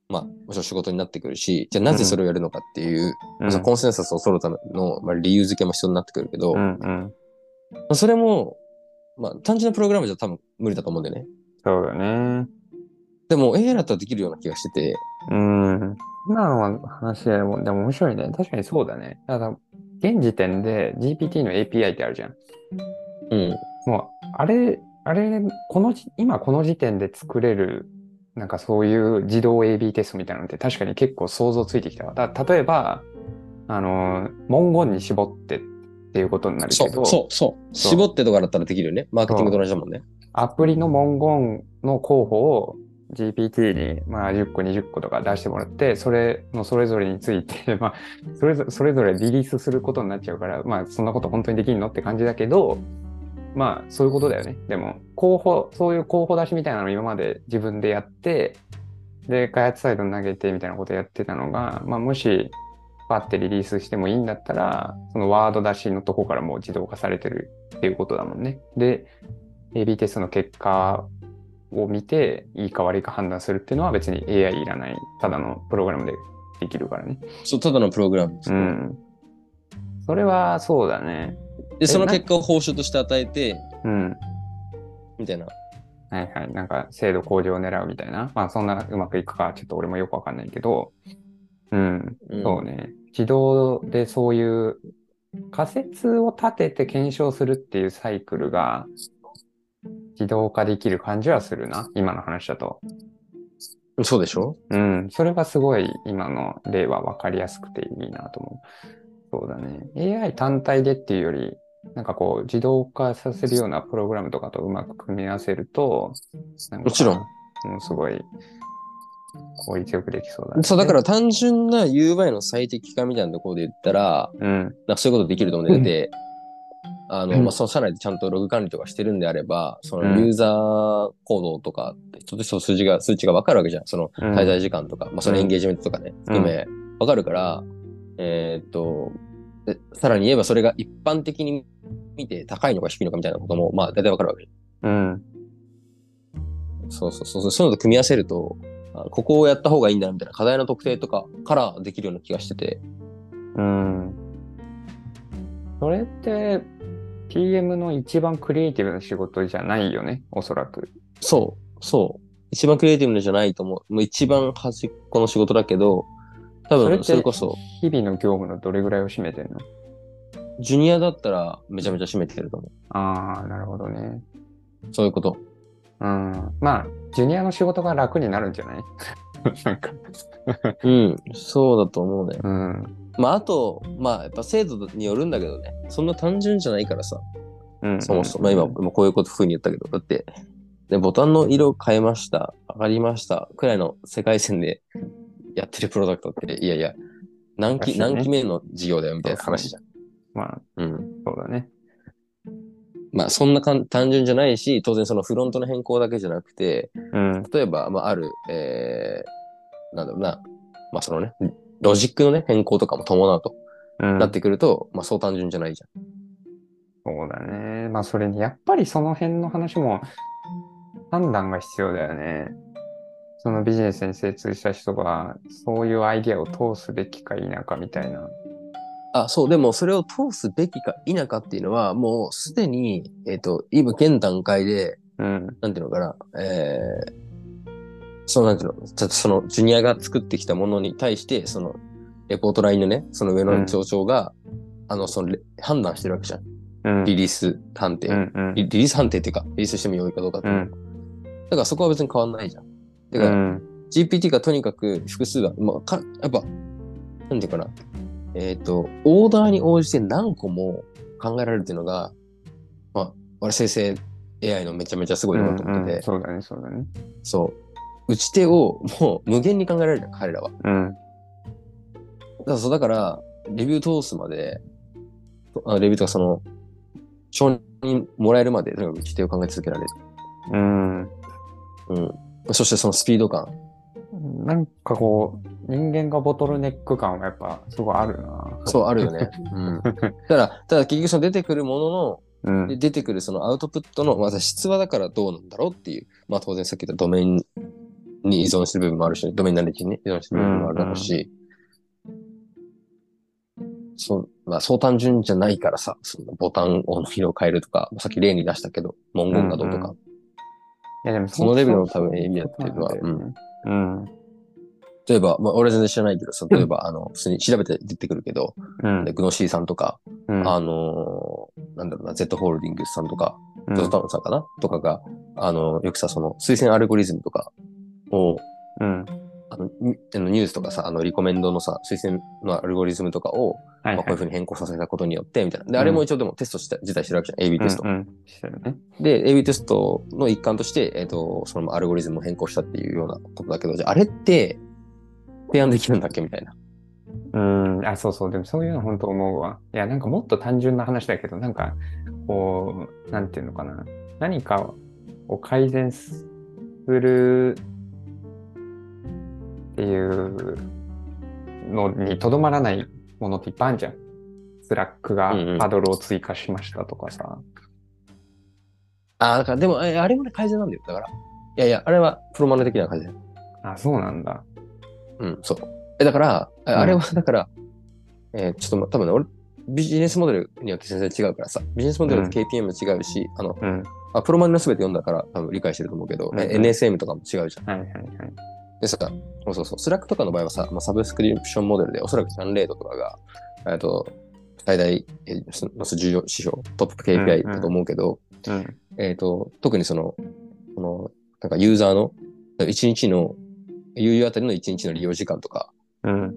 まあ、もちろん仕事になってくるし、じゃあなぜそれをやるのかっていう、うんそのコンセンサスを取るための、まあ、理由付けも必要になってくるけど、まうん。うん。あ、それも、まあ、単純なプログラムじゃ多分無理だと思うんだよね。そうだね。でも AI だったらできるような気がしてて、うん。今の話でも、でも面白いね。確かにそうだね。ただ、現時点で GPT の API ってあるじゃん。うん。もう、あれ、あれ、このじ、今この時点で作れる、なんかそういう自動 AB テストみたいなのって確かに結構想像ついてきたわ。だ例えば、あの、文言に絞ってっていうことになるそう、けど、そう、そう。そう絞ってとかだったらできるよね。マーケティングと同じだもんね。アプリの文言の候補を GPT に、まあ、10個、20個とか出してもらって、それのそれぞれについて、[LAUGHS] まあ、それぞれそれぞれリリースすることになっちゃうから、まあ、そんなこと本当にできんのって感じだけど、まあ、そういうことだよね。でも、候補、そういう候補出しみたいなのを今まで自分でやって、で、開発サイドに投げてみたいなことやってたのが、まあ、もし、パッてリリースしてもいいんだったら、そのワード出しのとこからもう自動化されてるっていうことだもんね。で、AB テストの結果を見て、いいか悪いか判断するっていうのは別に AI いらない、ただのプログラムでできるからね。そう、ただのプログラムです。うん。それはそうだね。で、そのな結果を報酬として与えて、うん。みたいな。はいはい。なんか精度向上を狙うみたいな。まあそんなうまくいくかちょっと俺もよくわかんないけど。うん。うんそうね。自動でそういう仮説を立てて検証するっていうサイクルが自動化できる感じはするな。今の話だと。そうでしょ？うん。それがすごい今の例は分かりやすくていいなと思う。そうだね。AI 単体でっていうより、なんかこう自動化させるようなプログラムとかとうまく組み合わせると、もちろん。うん、すごい効率よくできそうだね。そう、だから単純な UI の最適化みたいなところで言ったら、うん。なんかそういうことできると思うんで、であの、うんまあ、その社内でちゃんとログ管理とかしてるんであれば、そうんのユーザー行動とかちょっとした数字が、数値がわかるわけじゃん。そのうん滞在時間とか、まあ、そのエンゲージメントとかね、うん含め、わかるから、えーっと、でさらに言えばそれが一般的に見て高いのか低いのかみたいなことも、まあ、大体わかるわけ。うん。そうそうそう。そういうのと組み合わせると、あここをやった方がいいんだみたいな課題の特定とかからできるような気がしてて。うん。それって、PM の一番クリエイティブな仕事じゃないよね、おそらく。そう、そう。一番クリエイティブじゃないと思う。もう一番端っこの仕事だけど、多分それこそ、日々の業務のどれぐらいを占めてんの？ジュニアだったらめちゃめちゃ占めてると思ああ、なるほどね。う。そういうこと。うん。まあ、ジュニアの仕事が楽になるんじゃない？[LAUGHS] なんか。うん、そうだと思うね。うん。まあ、あと、まあ、やっぱ制度によるんだけどね。そんな単純じゃないからさ。うん。そもそも、まあ今、今こういうこと風に言ったけど、だって、ね、ボタンの色変えました、上がりました、くらいの世界線でやってるプロダクトって、いやいや、何期、何期目の事業だよみたいな話じゃん。まあ、うん。そうだね。まあ、そんなかん単純じゃないし、当然そのフロントの変更だけじゃなくて、うん。例えば、まあ、ある、えー、なんだろうな、まあ、そのね、ロジックのね、変更とかも伴うとうん。なってくると、まあ、そう単純じゃないじゃん。そうだね。まあ、それに、やっぱりその辺の話も判断が必要だよね。そのビジネスに精通した人が、そういうアイディアを通すべきか否かみたいな。あ、そう、でもそれを通すべきか否かっていうのは、もうすでに、えっ、と、今現段階で、うん。なんていうのかな、えー、そのなんていうの、ちょっとそのジュニアが作ってきたものに対して、その、レポートラインのね、その上の上長が、あの、そのレ、判断してるわけじゃん。うん。リリース判定。うんうん。リリリース判定っていうか、リリースしても良いかどうかっていうの、うん。だからそこは別に変わんないじゃん。だから、うん。GPT がとにかく複数は、まあ、かやっぱ、なんていうかな。えっ、と、オーダーに応じて何個も考えられるっていうのが、まあ、俺生成 AI のめちゃめちゃすごいなと思ってて、うんうんそうだね、そうだね。そう。打ち手をもう無限に考えられる彼らは。だかうん。ら、そうだから、レビュー通すまで、あレビューとかその、承認もらえるまで、とにかく打ち手を考え続けられる。うん。うん。そしてそのスピード感。なんかこう、人間がボトルネック感はやっぱすごいあるな。そう、あるよね。[LAUGHS] うん。だから、ただ結局その出てくるものの、うん。で出てくるそのアウトプットの、まず質はだからどうなんだろうっていう、まあ当然さっき言ったドメインに依存してる部分もあるし、ドメインナレッジにね、依存してる部分もあるだろうし、そう、まあそう単純じゃないからさ、そのボタンの色を変えるとか、さっき例に出したけど、文言がどうとか、うんいやでもそのレベルの多分意味だっていうのは。例えば、まあ俺全然知らないけどさ、例えば、あの、普通に調べて出てくるけど、うんでグノシーさんとか、うん。あのーなんだろうな、Z ホールディングスさんとか、うんゾゾタウンさんかな？とかが、あの、よくさ、その、推薦アルゴリズムとかを、うん。ニュースとかさ、あの、リコメンドのさ、推薦のアルゴリズムとかを、はいまあ、こういうふうに変更させたことによって、みたいな。で、あれも一応でもテストした、自体してるわけじゃん、AB テスト。うんうんね。で、AB テストの一環として、えっ、と、そのアルゴリズムを変更したっていうようなことだけど、じゃあ、あれって、提案できるんだっけ？みたいな。うん。あ、そうそう。でもそういうの本当思うわ。いや、なんかもっと単純な話だけど、なんか、こう、なんていうのかな。何かを改善するっていうのにとどまらないものっていっぱいあるじゃん。 Slack がうんうんハドルを追加しましたとかさ。ああ、だから、でも、えあれもね、改善なんだよ。だから。いやいや、あれはプロマネ的な改善。あ、そうなんだ。うん、そう。え、だから、あれは、だから、えーちょっとま多分ね、俺、ビジネスモデルによって全然違うからさ、ビジネスモデルと KPI も違うし、あの、うん。あプロマネの全て読んだから多分理解してると思うけど、うんえ NSM とかも違うじゃん。はいはいはい。でさ、そうそうそう、 Slack とかの場合はさ、まあ、サブスクリプションモデルで、おそらく churn rate とかが、えっと、最大、の重要指標、トップ KPI だと思うけど、うん。えっ、と、特にその、この、なんかユーザーの、1日の、有あたりの1日の利用時間とか、うん。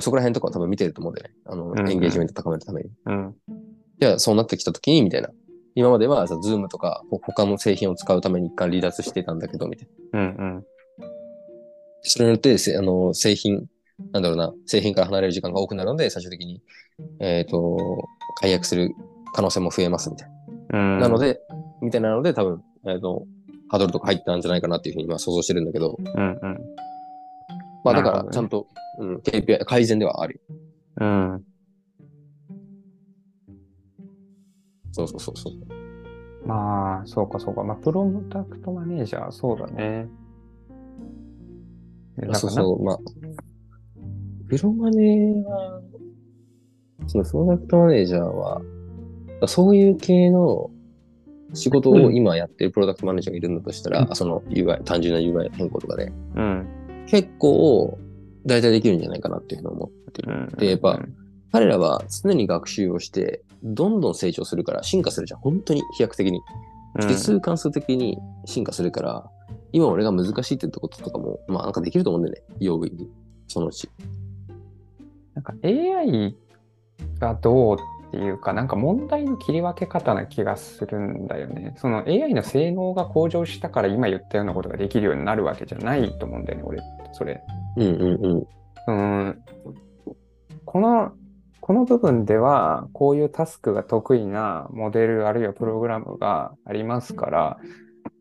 そこら辺とかは多分見てると思うんだよね。あの、んうんエンゲージメント高めるために。うん。じゃあ、そうなってきたときに、みたいな。今までは、さ、 Zoom とか、ほ他の製品を使うために一回離脱してたんだけど、みたいな。うん。うん。それによって、せあの、製品、なんだろうな、製品から離れる時間が多くなるので、最終的に、えっ、と、解約する可能性も増えます、みたいな。うん。なので、みたいなので、多分、えっ、と、ハードルとか入ったんじゃないかなっていうふうに今想像してるんだけど、うんうん。まあだから、ちゃんと、うん、KPI、改善ではあるよ。うん。そうそうそうそう。まあ、そうかそうか。まあ、プロダクトマネージャー、そうだね。そうそう、まあ、プロマネーは、そのプロダクトマネージャーは、そういう系の仕事を今やってるプロダクトマネージャーがいるんだとしたら、うんその UI、単純な UI 変更とかで、うん。結構、大体できるんじゃないかなっていうふうに思ってる。うん。でやっぱ彼らは常に学習をして、どんどん成長するから、進化するじゃん。本当に飛躍的に。うん、指数関数的に進化するから、今俺が難しいってこととかも、まあなんかできると思うんだよね。用具に。そのうち。なんか AI がどうっていうか、なんか問題の切り分け方な気がするんだよね。その AI の性能が向上したから今言ったようなことができるようになるわけじゃないと思うんだよね、俺、それ。うんうんうん。うん、この、この部分では、こういうタスクが得意なモデルあるいはプログラムがありますから、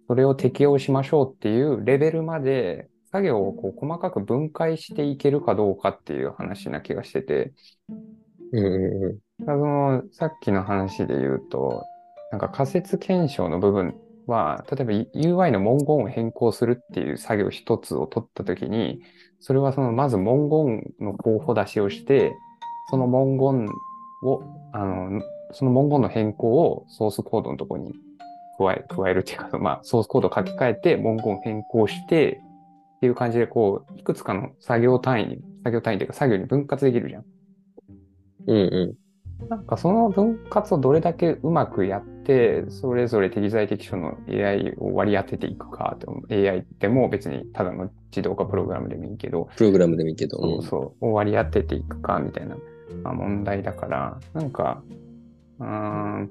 それを適用しましょうっていうレベルまで作業をこう細かく分解していけるかどうかっていう話な気がしてて、うんうんうん。そのさっきの話で言うと、なんか仮説検証の部分は、例えば UI の文言を変更するっていう作業一つを取ったときに、それはそのまず文言の候補出しをして、その文言を、あの、その文言の変更をソースコードのところに加え、加えるっていうか、まあ、ソースコードを書き換えて文言を変更して、っていう感じで、こう、いくつかの作業単位に、作業単位というか作業に分割できるじゃん。うんうなんかその分割をどれだけうまくやって、それぞれ適材適所の AI を割り当てていくか AI でも別にただの自動化プログラムでもいいけど、プログラムでもいいけど。そうそう、を割り当てていくかみたいな、まあ、問題だから、なんか、うーん、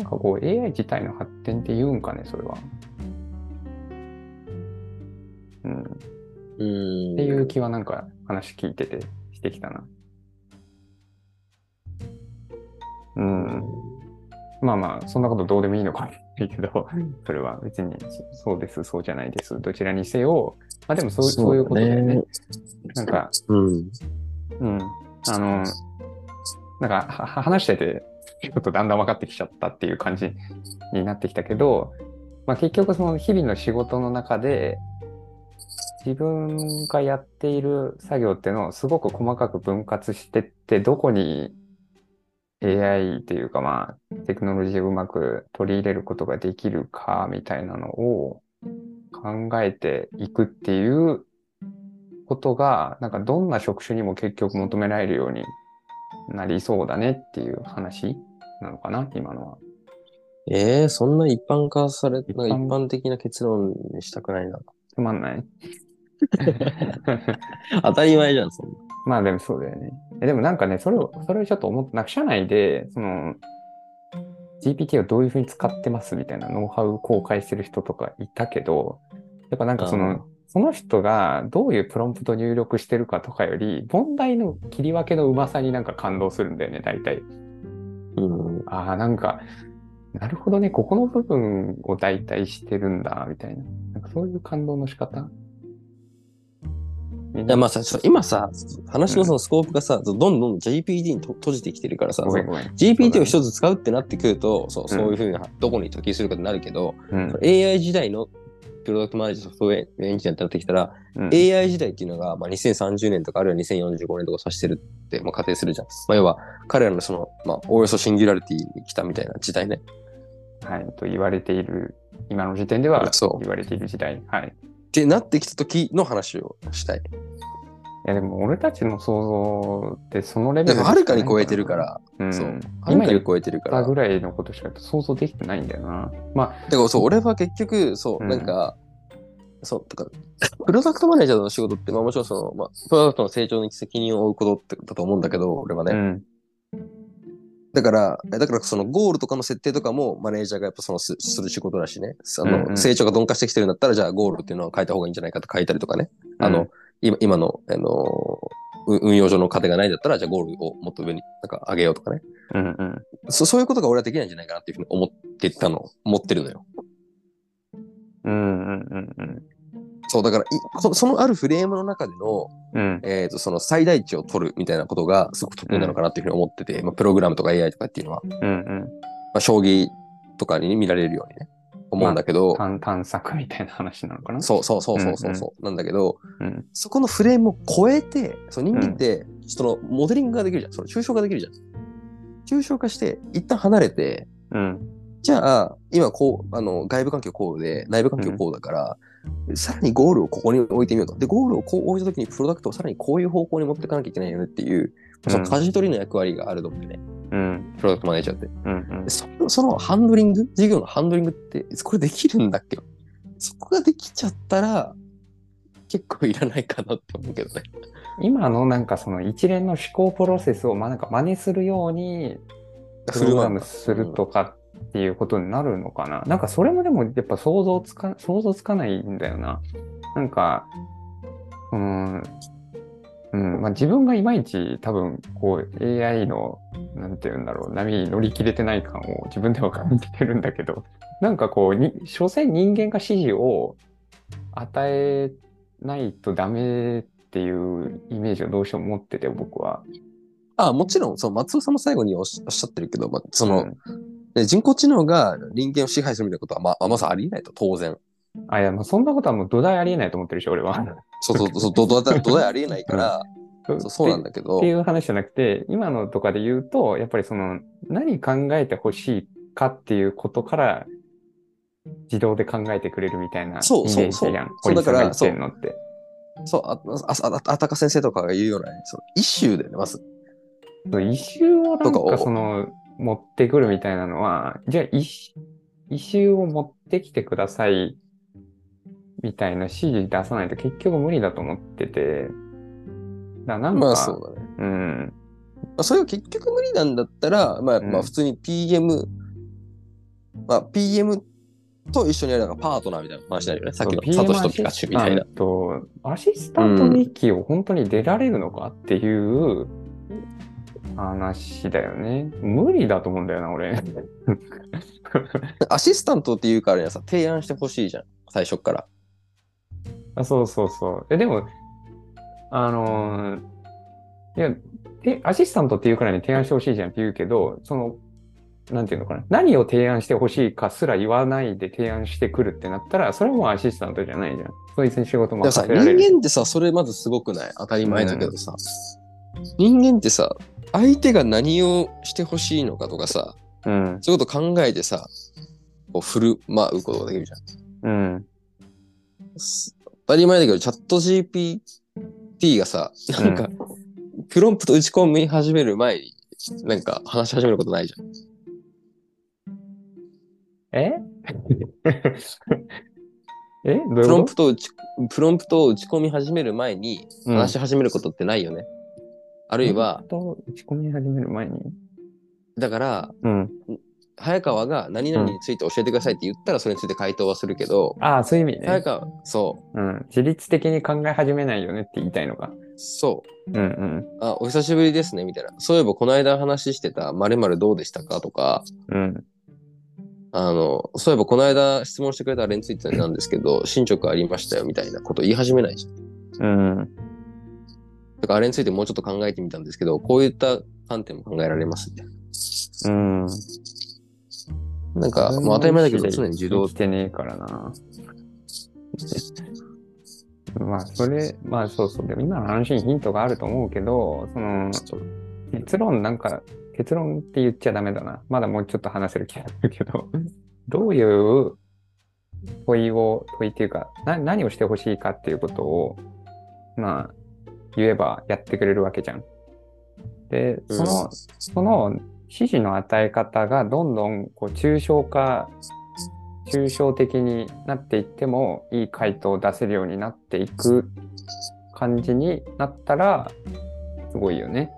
なんかこう AI 自体の発展って言うんかね、それは。うん。うん。っていう気はなんか話聞いててしてきたな。うん。まあまあ、そんなことどうでもいいのかもしれないけど、それは別にそそうです、そうじゃないです。どちらにせよ、まあでもそうそういうことだよね。なんか、うん。うん。あの、なんか話してて、ちょっとだんだん分かってきちゃったっていう感じになってきたけど、まあ結局その日々の仕事の中で、自分がやっている作業っていうのをすごく細かく分割してって、どこに AI っていうかまあテクノロジーをうまく取り入れることができるかみたいなのを考えていくっていうことが、なんかどんな職種にも結局求められるようになりそうだねっていう話。なのかな、今のは。ええそんな一般化され、なんか一一般般的な結論にしたくないな。つまんない [LAUGHS] 当たり前じゃん、そんな。まあでもそうだよね。えでもなんかね、それを、それをちょっと思って、なんか社内で、その、GPT をどういうふうに使ってますみたいなノウハウを公開してる人とかいたけど、やっぱなんかその、その人がどういうプロンプト入力してるかとかより、問題の切り分けのうまさになんか感動するんだよね、大体。うん。ああ、なんか、なるほどね、ここの部分を代替してるんだ、みたいな。なんかそういう感動の仕方？いや、まあさ、今さ、話のそのスコープがさ、どんどんどん GPT にと閉じてきてるからさ。GPT を一つ使うってなってくると、そうそううんいうふうな、どこに適用するかってなるけど、うん。AI 時代のプロダクトマネージャーソフトウェアエンジニアってなってきたら、うん AI 時代っていうのが、まあ、2030年とかあるいは2045年とかを指してるって、まあ、仮定するじゃん。まあ、要は、彼らのその、まあ、おおよそシンギュラリティに来たみたいな時代ね。はい、と言われている、今の時点ではそう言われている時代。はい。ってなってきた時の話をしたい。いや、でも俺たちの想像ってそのレベルでも、はるかに超えてるか。ら、うん。そう。はる今言っかに超えてるから。たぐらいのことしか想像できてないんだよな。まだからそう、俺は結局、そう、うんなんか、そう、だから、プロダクトマネージャーの仕事って、まあもちろんその、まあ、プロダクトの成長に責任を負うことってだと思うんだけど、俺はあ、ね。うん。だから、えだからそのゴールとかの設定とかもマネージャーがやっぱそのすする仕事だしね。あの、うんうん成長が鈍化してきてるんだったら、じゃあゴールっていうのは変えた方がいいんじゃないかと書いたりとかね。あの、今今の、あのう運用上の糧がないんだったら、じゃあゴールをもっと上になんか上げようとかね。うんうん。そそういうことが俺はできないんじゃないかなっていうふうに思ってたの、思ってるのよ。うんうんうんうん。そう、だからいそ、そのあるフレームの中での、うん。えっ、と、その最大値を取るみたいなことがすごく得意なのかなっていうふうに思ってて、まあ、プログラムとか AI とかっていうのは、うんうん。まあ、将棋とかに見られるようにね、思うんだけど、探 [LAUGHS] 探索みたいな話なのかな？そうそうそうそうそうそう、なんだけど、うん。そこのフレームを超えて、その人間って、そのモデリングができるじゃん。その抽象化できるじゃん。抽象化して、一旦離れて、うん。じゃあ、今こう、あの、外部環境こうで、内部環境こうだから、さらにゴールをここに置いてみようと。で、ゴールをこう置いたときに、プロダクトをさらにこういう方向に持っていかなきゃいけないよねっていう、その舵取りの役割があると思うよね。うん。プロダクトマネージャーって。うん。でそのそのハンドリング、事業のハンドリングって、これできるんだっけ？そこができちゃったら、結構いらないかなって思うけどね。今のなんかその一連の思考プロセスをまあなんか真似するようにプログラムするとかっていうことになるのかな、なんかそれもでもやっぱ想像つか、想像つかないんだよな。なんか、うーん、うん、まあ自分がいまいち多分こう AI の、なんて言うんだろう、波に乗り切れてない感を自分では感じてるんだけど、[LAUGHS] なんかこうに、所詮人間が指示を与えないとダメっていうイメージをどうしても持ってて、僕は。あもちろん、その松尾さんも最後におっしゃってるけど、まあ、その、うんね人工知能が人間を支配するみたいなことは、まあ、まずありえないと、当然。あ、いや、もうそんなことはもう土台ありえないと思ってるし、俺は。そうそうそう、どどど土台ありえないから、そ [LAUGHS] そうそうなんだけどって、いう話じゃなくて、今のとかで言うと、やっぱりその、何考えてほしいかっていうことから、自動で考えてくれるみたいなイメそうそうージじゃん。そう堀さんが言っだからてんのって。そう、あ、あ、ああたか先生とかが言うようなね、その、イシューだよね、まず。そう異臭をなんかとかをその、持ってくるみたいなのは、じゃあ異、異臭を持ってきてください、みたいな指示出さないと結局無理だと思ってて、だなんか、まあそうだね。うん、まあ、それが結局無理なんだったら、まあ、うんまあ普通に PM、まあ PM と一緒にやるのがパートナーみたいな話になるよね。さっきのサトシとピカチュウみたいなアシ。スタントアシスタント日記を本当に出られるのかっていう話だよね。無理だと思うんだよな、俺。[LAUGHS] アシスタントっていうからにはさ、提案してほしいじゃん。最初っから。あそうそうそう。え、でも、あのーいや、でアシスタントっていうからに提案してほしいじゃんって言うけど、その、なんていうのかな。何を提案してほしいかすら言わないで提案してくるってなったら、それはもうアシスタントじゃないじゃん。そいつに仕事でも任せられる。間ってさ、それまずすごくない？当たり前だけどさ、人間ってさ、相手が何をしてほしいのかとかさ、うん。そういうこと考えてさ、こう振る舞うことができるじゃん。うん。す当たり前だけど、チャット GPT がさ、なんか、プロンプト打ち込み始める前に、なんか話し始めることないじゃん。え？[LAUGHS] え？どうプいうこロンプトを打ち、プロンプトを打ち込み始める前にと話し始めることってないよね。あるいは、と打ち込み始める前に？だから、うん。早川が何々について教えてくださいって言ったらそれについて回答はするけど、ああ、そういう意味ね。早川、そうん。自律的に考え始めないよねって言いたいのか。う、そう、うんうん。あ、お久しぶりですね、みたいな。そういえばこの間話してた〇〇どうでしたかとか、うん。あの、そういえばこの間質問してくれたあれについてなんですけど、進捗ありましたよ、みたいなこと言い始めないじゃん。うん。だからあれについてもうちょっと考えてみたんですけど、こういった観点も考えられますね。うん。なんか、もう当たり前だけど、常に自動生きてねえからな。[LAUGHS] まあ、それ、まあそうそう。でも今の話にヒントがあると思うけど、その、結論なんか、結論って言っちゃダメだな。まだもうちょっと話せる気がするけど、[LAUGHS] どういう問いを、問いっていうか、な何をしてほしいかっていうことを、まあ、言えばやってくれるわけじゃん。で、その、うんその指示の与え方がどんどんこう抽象化、抽象的になっていってもいい回答を出せるようになっていく感じになったら、すごいよね。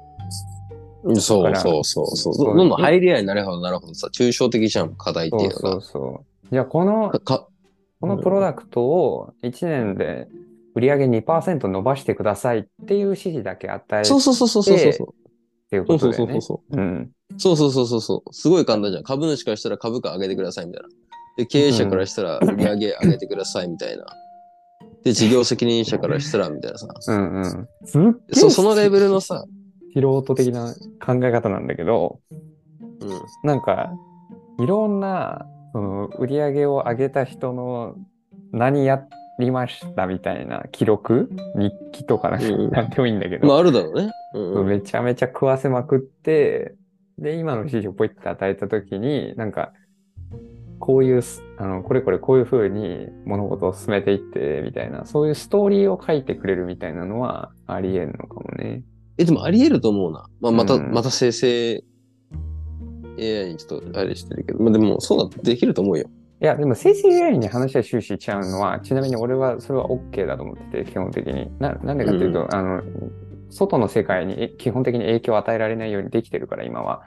うんそうそうそうそう。そうどんどん入り合いになればなるほどさ、抽象的じゃん、課題ってそいううのが。そうそう。じゃあこの、かこのプロダクトを1年で売上2%伸ばしてくださいっていう指示だけ与えるっそうそうそうそうそうそうそう。ていうそうことだよね。そうそうそう。うん。そうそうそうそうそう。すごい簡単じゃん。株主からしたら株価上げてくださいみたいな。で、経営者からしたら売り上げ上げてくださいみたいな。で、事業責任者からしたらみたいなさ。うんうん。そそのレベルのさ、素人的な考え方なんだけど、うん。なんか、いろんな、その、売り上げを上げた人の何やりましたみたいな記録日記とかなんかうんなんでもいいんだけど、まあ、あるだろうね。うんうん。めちゃめちゃ食わせまくって、で、今の指示をポイって与えたときに、なんか、こういうす、あの、これこれこういう風に物事を進めていって、みたいな、そういうストーリーを書いてくれるみたいなのはあり得るのかもね。え、でもあり得ると思うな。まあ、また、うんまた生成 AI にちょっとあれしてるけど、まあでもそうだ、できると思うよ。いや、でも生成 AI に話は終始しちゃうのは、ちなみに俺はそれは OK だと思ってて、基本的に。ななんでかっていうと、あの、外の世界にえ基本的に影響を与えられないようにできてるから、今は。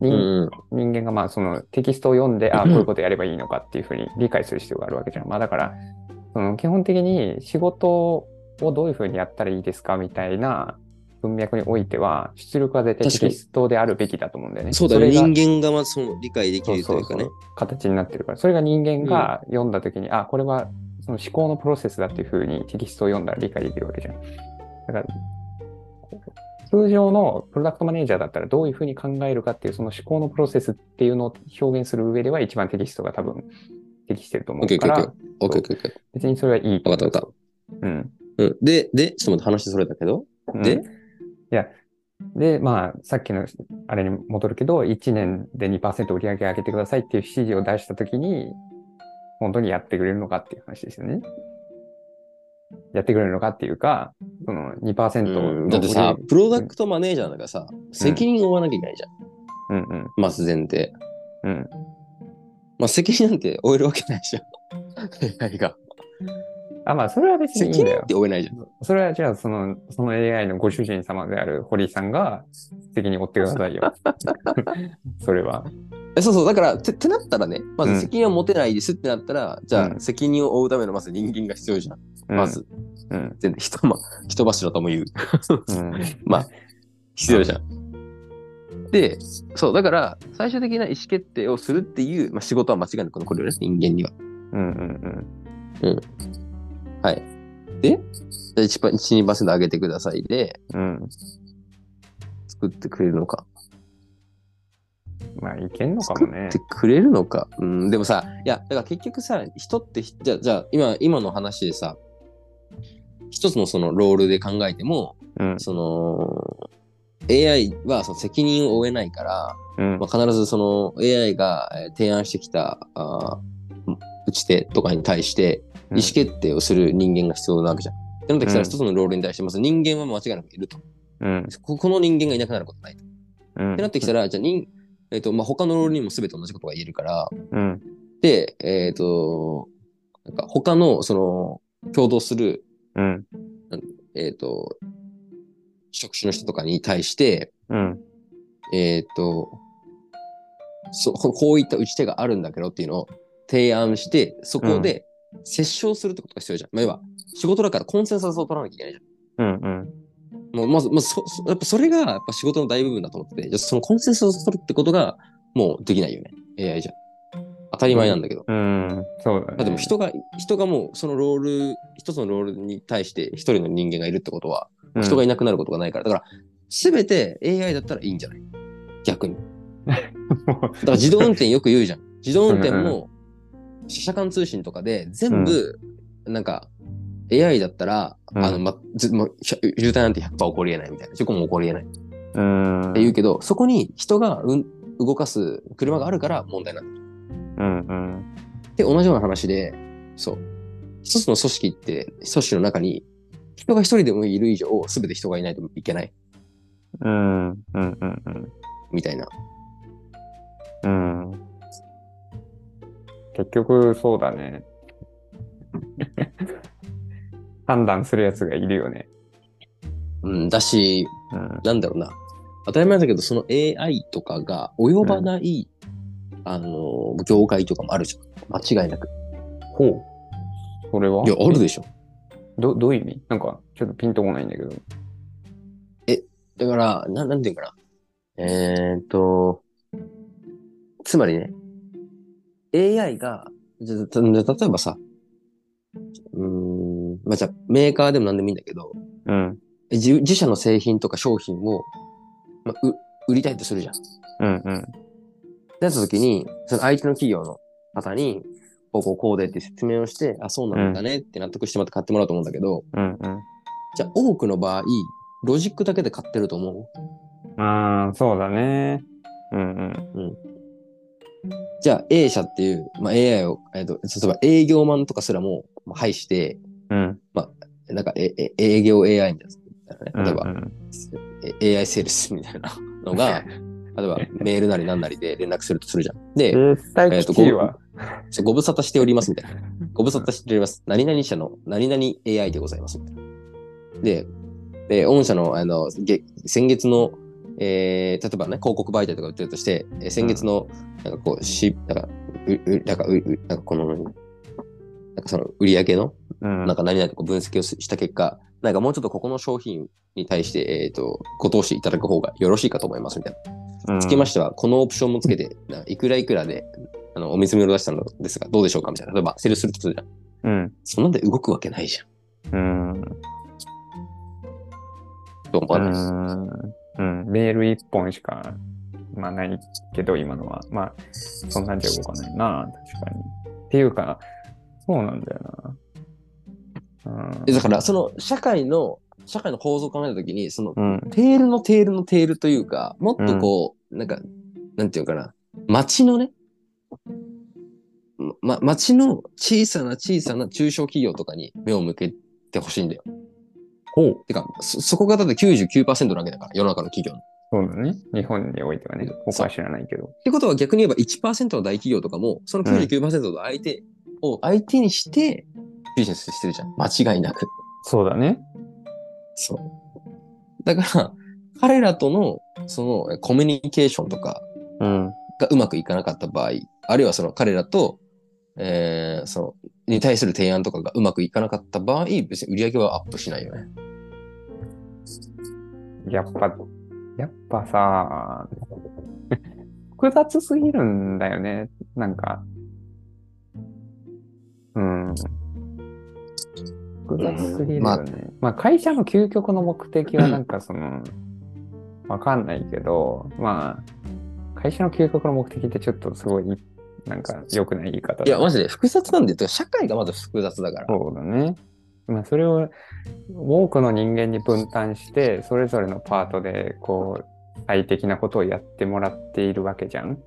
人うんうん。人間がまあそのテキストを読んで、あこういうことやればいいのかっていうふうに理解する必要があるわけじゃん。まあだから、その基本的に仕事をどういうふうにやったらいいですかみたいな文脈においては、出力は絶対テキストであるべきだと思うんだよね。そうだね。人間がまずその理解できるというかねそうそう。形になってるから、それが人間が読んだときに、あ、これはその思考のプロセスだっていうふうにテキストを読んだら理解できるわけじゃん。だから、通常のプロダクトマネージャーだったらどういうふうに考えるかっていうその思考のプロセスっていうのを表現する上では一番テキストが多分適してると思うから、。オッケーオッケーオッケー。別にそれはいいとわかったわか思う。うん。うん。で、で、ちょっと待って話それたけど。うんでいや、で、まあ、さっきのあれに戻るけど、1年で2%売り上げ上げてくださいっていう指示を出したときに、本当にやってくれるのかっていう話ですよね。やってくれるのかっていうか、その2%のうんだってさプロダクトマネージャーなんかさ、責任を負わなきゃいけないじゃん。うんうんまず前提。うん。まあ責任なんて負えるわけないじゃん。[LAUGHS] AI [LAUGHS] が。あ、まあ、それは別にいいんだよ責任っ。て負えないじゃん。それはじゃあ、その、その AI のご主人様である堀井さんが責任を負ってくださいよ。[LAUGHS] それは。えそうそう、だから、ってってなったらね、まうんず責任は持てないですってなったら、じゃうんあ責任を負うためのまず人間が必要じゃん。うんま。ず、うん。全然人,、ま、人柱とも言う。うん。[LAUGHS] まあ、必要じゃん。で、そう、だから、最終的な意思決定をするっていう、まあ、仕事は間違いなく残るよね、人間には。うんうんはい。で、じゃあ 1%, 1 2%上げてくださいで、うん。うん。作ってくれるのか。まあ、いけんのかもね作って。くれるのか。うん、でもさ、いや、だから結局さ、人って、じゃあ、じゃあ今、今の話でさ、一つのそのロールで考えても、うん。その、AI はその責任を負えないから、うんまあ、必ずその AI がえー提案してきたあー打ち手とかに対して意思決定をする人間が必要なわけじゃん。ってなってきたうんら一つのロールに対してまず人間は間違いなくいると。うん。ここの人間がいなくなることないと。うん。ってなってきたら、じゃあ人、えっ、と、まあ、他のロールにも全て同じことが言えるから、うん。で、えっ、と、なんか他のその共同する、うん。えっ、と、職種の人とかに対して、うん。えっ、と、そここういった打ち手があるんだけどっていうのを提案して、そこで折衝するってことが必要じゃん。まあ、要は、仕事だからコンセンサスを取らなきゃいけないじうん。うん。ゃん。もうまず、まずそそやっぱそれがやっぱ仕事の大部分だと思ってて、じゃあそのコンセンサスを取るってことがもうできないよね。AI じゃ。当たり前なんだけど。うん。そうだね。まあでも人が、人がもうそのロール、一つのロールに対して一人の人間がいるってことは、うん人がいなくなることがないから。だから、すべて AI だったらいいんじゃない？逆に。[LAUGHS] だから自動運転よく言うじゃん。自動運転も、車車間通信とかで全部、なんか、AI だったら、うんあの、ま、ず、ま、渋滞なんて100%起こり得ないみたいな。事故も起こり得ないっうん。て言うけど、そこに人が、うん、動かす車があるから問題なんだ。うん。うん。で、同じような話で、そう。一つの組織って、組織の中に、人が一人でもいる以上、すべて人がいないといけない、うん。うん。うん。みたいな。うん。結局、そうだね。[LAUGHS] 判断するやつがいるよね。うん、だし、うん。なんだろうな。当たり前だけど、その AI とかが及ばない、あの、業界とかもあるじゃん。間違いなく。ほう。それは？いや、あるでしょ。ど、どういう意味？なんか、ちょっとピンとこないんだけど。だから、ななんていうかな。えーっと、つまりね、AI が、じゃじゃ例えばさ、うーん、まあ、じゃあメーカーでも何でもいいんだけど、うん。自自社の製品とか商品を、まあ、う売りたいとするじゃん。うんうん。なった時に、その相手の企業の方に、こうこうこうでって説明をして、あ、そうなんだねって納得してもらって買ってもらうと思うんだけど、うんじゃあ多くの場合、ロジックだけで買ってると思う？うん。ああ、そうだね。うんうん。じゃあ A 社っていう、まあ、AI を、えっと、例えば営業マンとかすらもまあ排して、うん。なんかええ営業 AI みたいな、ね、例えば、うんうんえ AI セールスみたいなのが、例えば [LAUGHS] メールなりなんなりで連絡するとするじゃん。で、絶対きついわ。そうご無沙汰しておりますみたいな。[LAUGHS] ご無沙汰しております。何々社の何々 AI でございますみたいな。で、で御社のあのげ先月の、えー例えばね、広告媒体とか売ってるとして、えー先月の、なんかこう、し、なんか、う、う、なんか、う、うなんかこの、なんかその売り上げの、うんなんか何々と分析をしした結果、なんかもうちょっとここの商品に対して、えっ、と、ご投資いただく方がよろしいかと思いますみたいな。つきましては、このオプションもつけて、ないくらいくらで、あの、お見積もりを出したのですが、どうでしょうかみたいな。例えば、セールするとするじゃん。うん。そんなんで動くわけないじゃん。うん。と思うわないです？ん。うん。メール一本しか、まあないけど、今のは。まあ、そんなんじゃ動かないな、確かに。っていうか、そうなんだよな。うんでだから、その、社会の、社会の構造を考えたときに、その、うん。テールのテールのテールというか、もっとこう、なんか、なんていうかな、街のね、ま、街の小さな小さな中小企業とかに目を向けてほしいんだよ。ほう。てか、そ、そこがだって99%なわけだから、世の中の企業の。そうだね。日本においてはね。他は知らないけど。ってことは逆に言えば1%の大企業とかも、その99%の相手を相手にしてビジネスしてるじゃん。間違いなく。そうだね。そう。だから、彼らとの、その、コミュニケーションとかうん。がうまくいかなかった場合、あるいはその彼らと、えー、その、に対する提案とかがうまくいかなかった場合、別に売り上げはアップしないよね。やっぱ、やっぱさ、[LAUGHS] 複雑すぎるんだよね。なんか。うん。複雑すぎるよね。まあ、会社の究極の目的は [CLEARS THROAT] なんかその、わかんないけど、まあ、会社の究極の目的ってちょっとすごい、なんか良くない言い方だいや、マジで複雑なんだよ。社会がまず複雑だから。そうだね。まあ、それを多くの人間に分担して、それぞれのパートで、こう、最適なことをやってもらっているわけじゃん。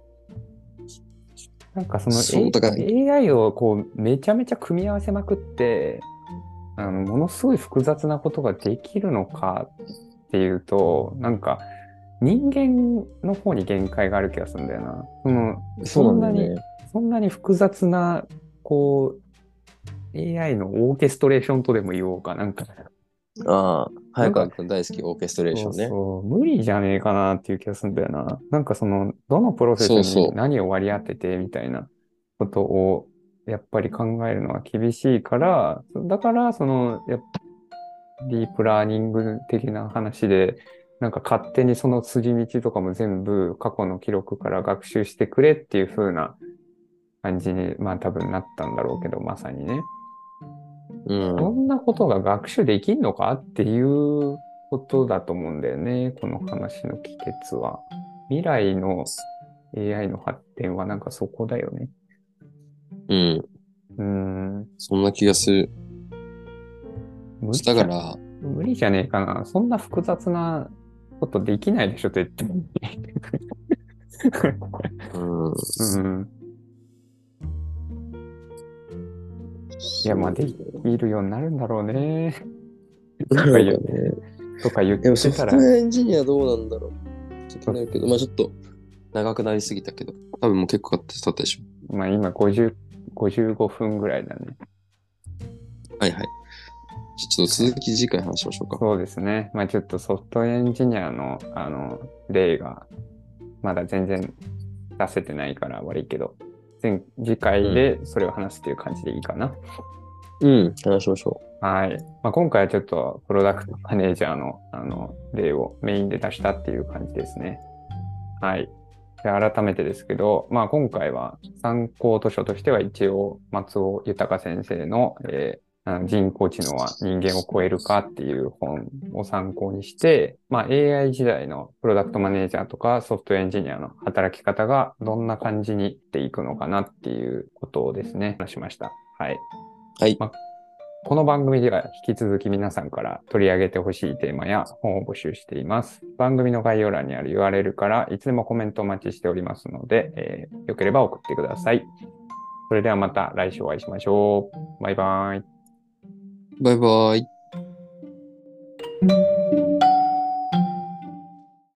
なんかその、A- AI をこう、めちゃめちゃ組み合わせまくって、あの、ものすごい複雑なことができるのかっていうと、なんか、人間の方に限界がある気がするんだよな。そのそんなに、そんなに複雑な、こう、AI のオーケストレーションとでも言おうかなんか。ああ、早川君大好きオーケストレーションね。そう無理じゃねえかなっていう気がするんだよな。なんかその、どのプロセスに何を割り当ててみたいなことを、やっぱり考えるのは厳しいから、だから、その、やっぱディープラーニング的な話で、なんか勝手にその筋道とかも全部過去の記録から学習してくれっていう風な感じに、まあ多分なったんだろうけど、まさにね。うん。そんなことが学習できんのかっていうことだと思うんだよね。この話の帰結は。未来の AI の発展はなんかそこだよね。うん。うーん。そんな気がする。だから、無理じゃねえかな。そんな複雑なことできないでしょ、絶対。うん。うん。いや、まあ、できるようになるんだろうね。なるほどね。とか言っでもソてたらフトウ。ェアエンジニアどうなんだろう。ちょっとけど、まあちょっと長くなりすぎたけど、多分もう結構経ってたでしょ。まあ、今50、55分ぐらいだね。はいはい。ちょっと続き次回話しましょうか。そうですね。まあちょっとソフトエンジニアのあの例がまだ全然出せてないから悪いけど、前次回でそれを話すという感じでいいかな。うん、話しましょはい。まあ、今回はちょっとプロダクトマネージャーのあの例をメインで出したっていう感じですね。はい。で改めてですけど、まあ、今回は参考図書としては一応松尾豊先生の、えーあの人工知能は人間を超えるかっていう本を参考にして、まあ、AI 時代のプロダクトマネージャーとかソフトウェアエンジニアの働き方がどんな感じにっていくのかなっていうことをですね、話しました。はい。はいまあこの番組では引き続き皆さんから取り上げてほしいテーマや本を募集しています。番組の概要欄にある URL からいつでもコメントお待ちしておりますので、えーよければ送ってください。それではまた来週お会いしましょう。バイバイ。バイバイ。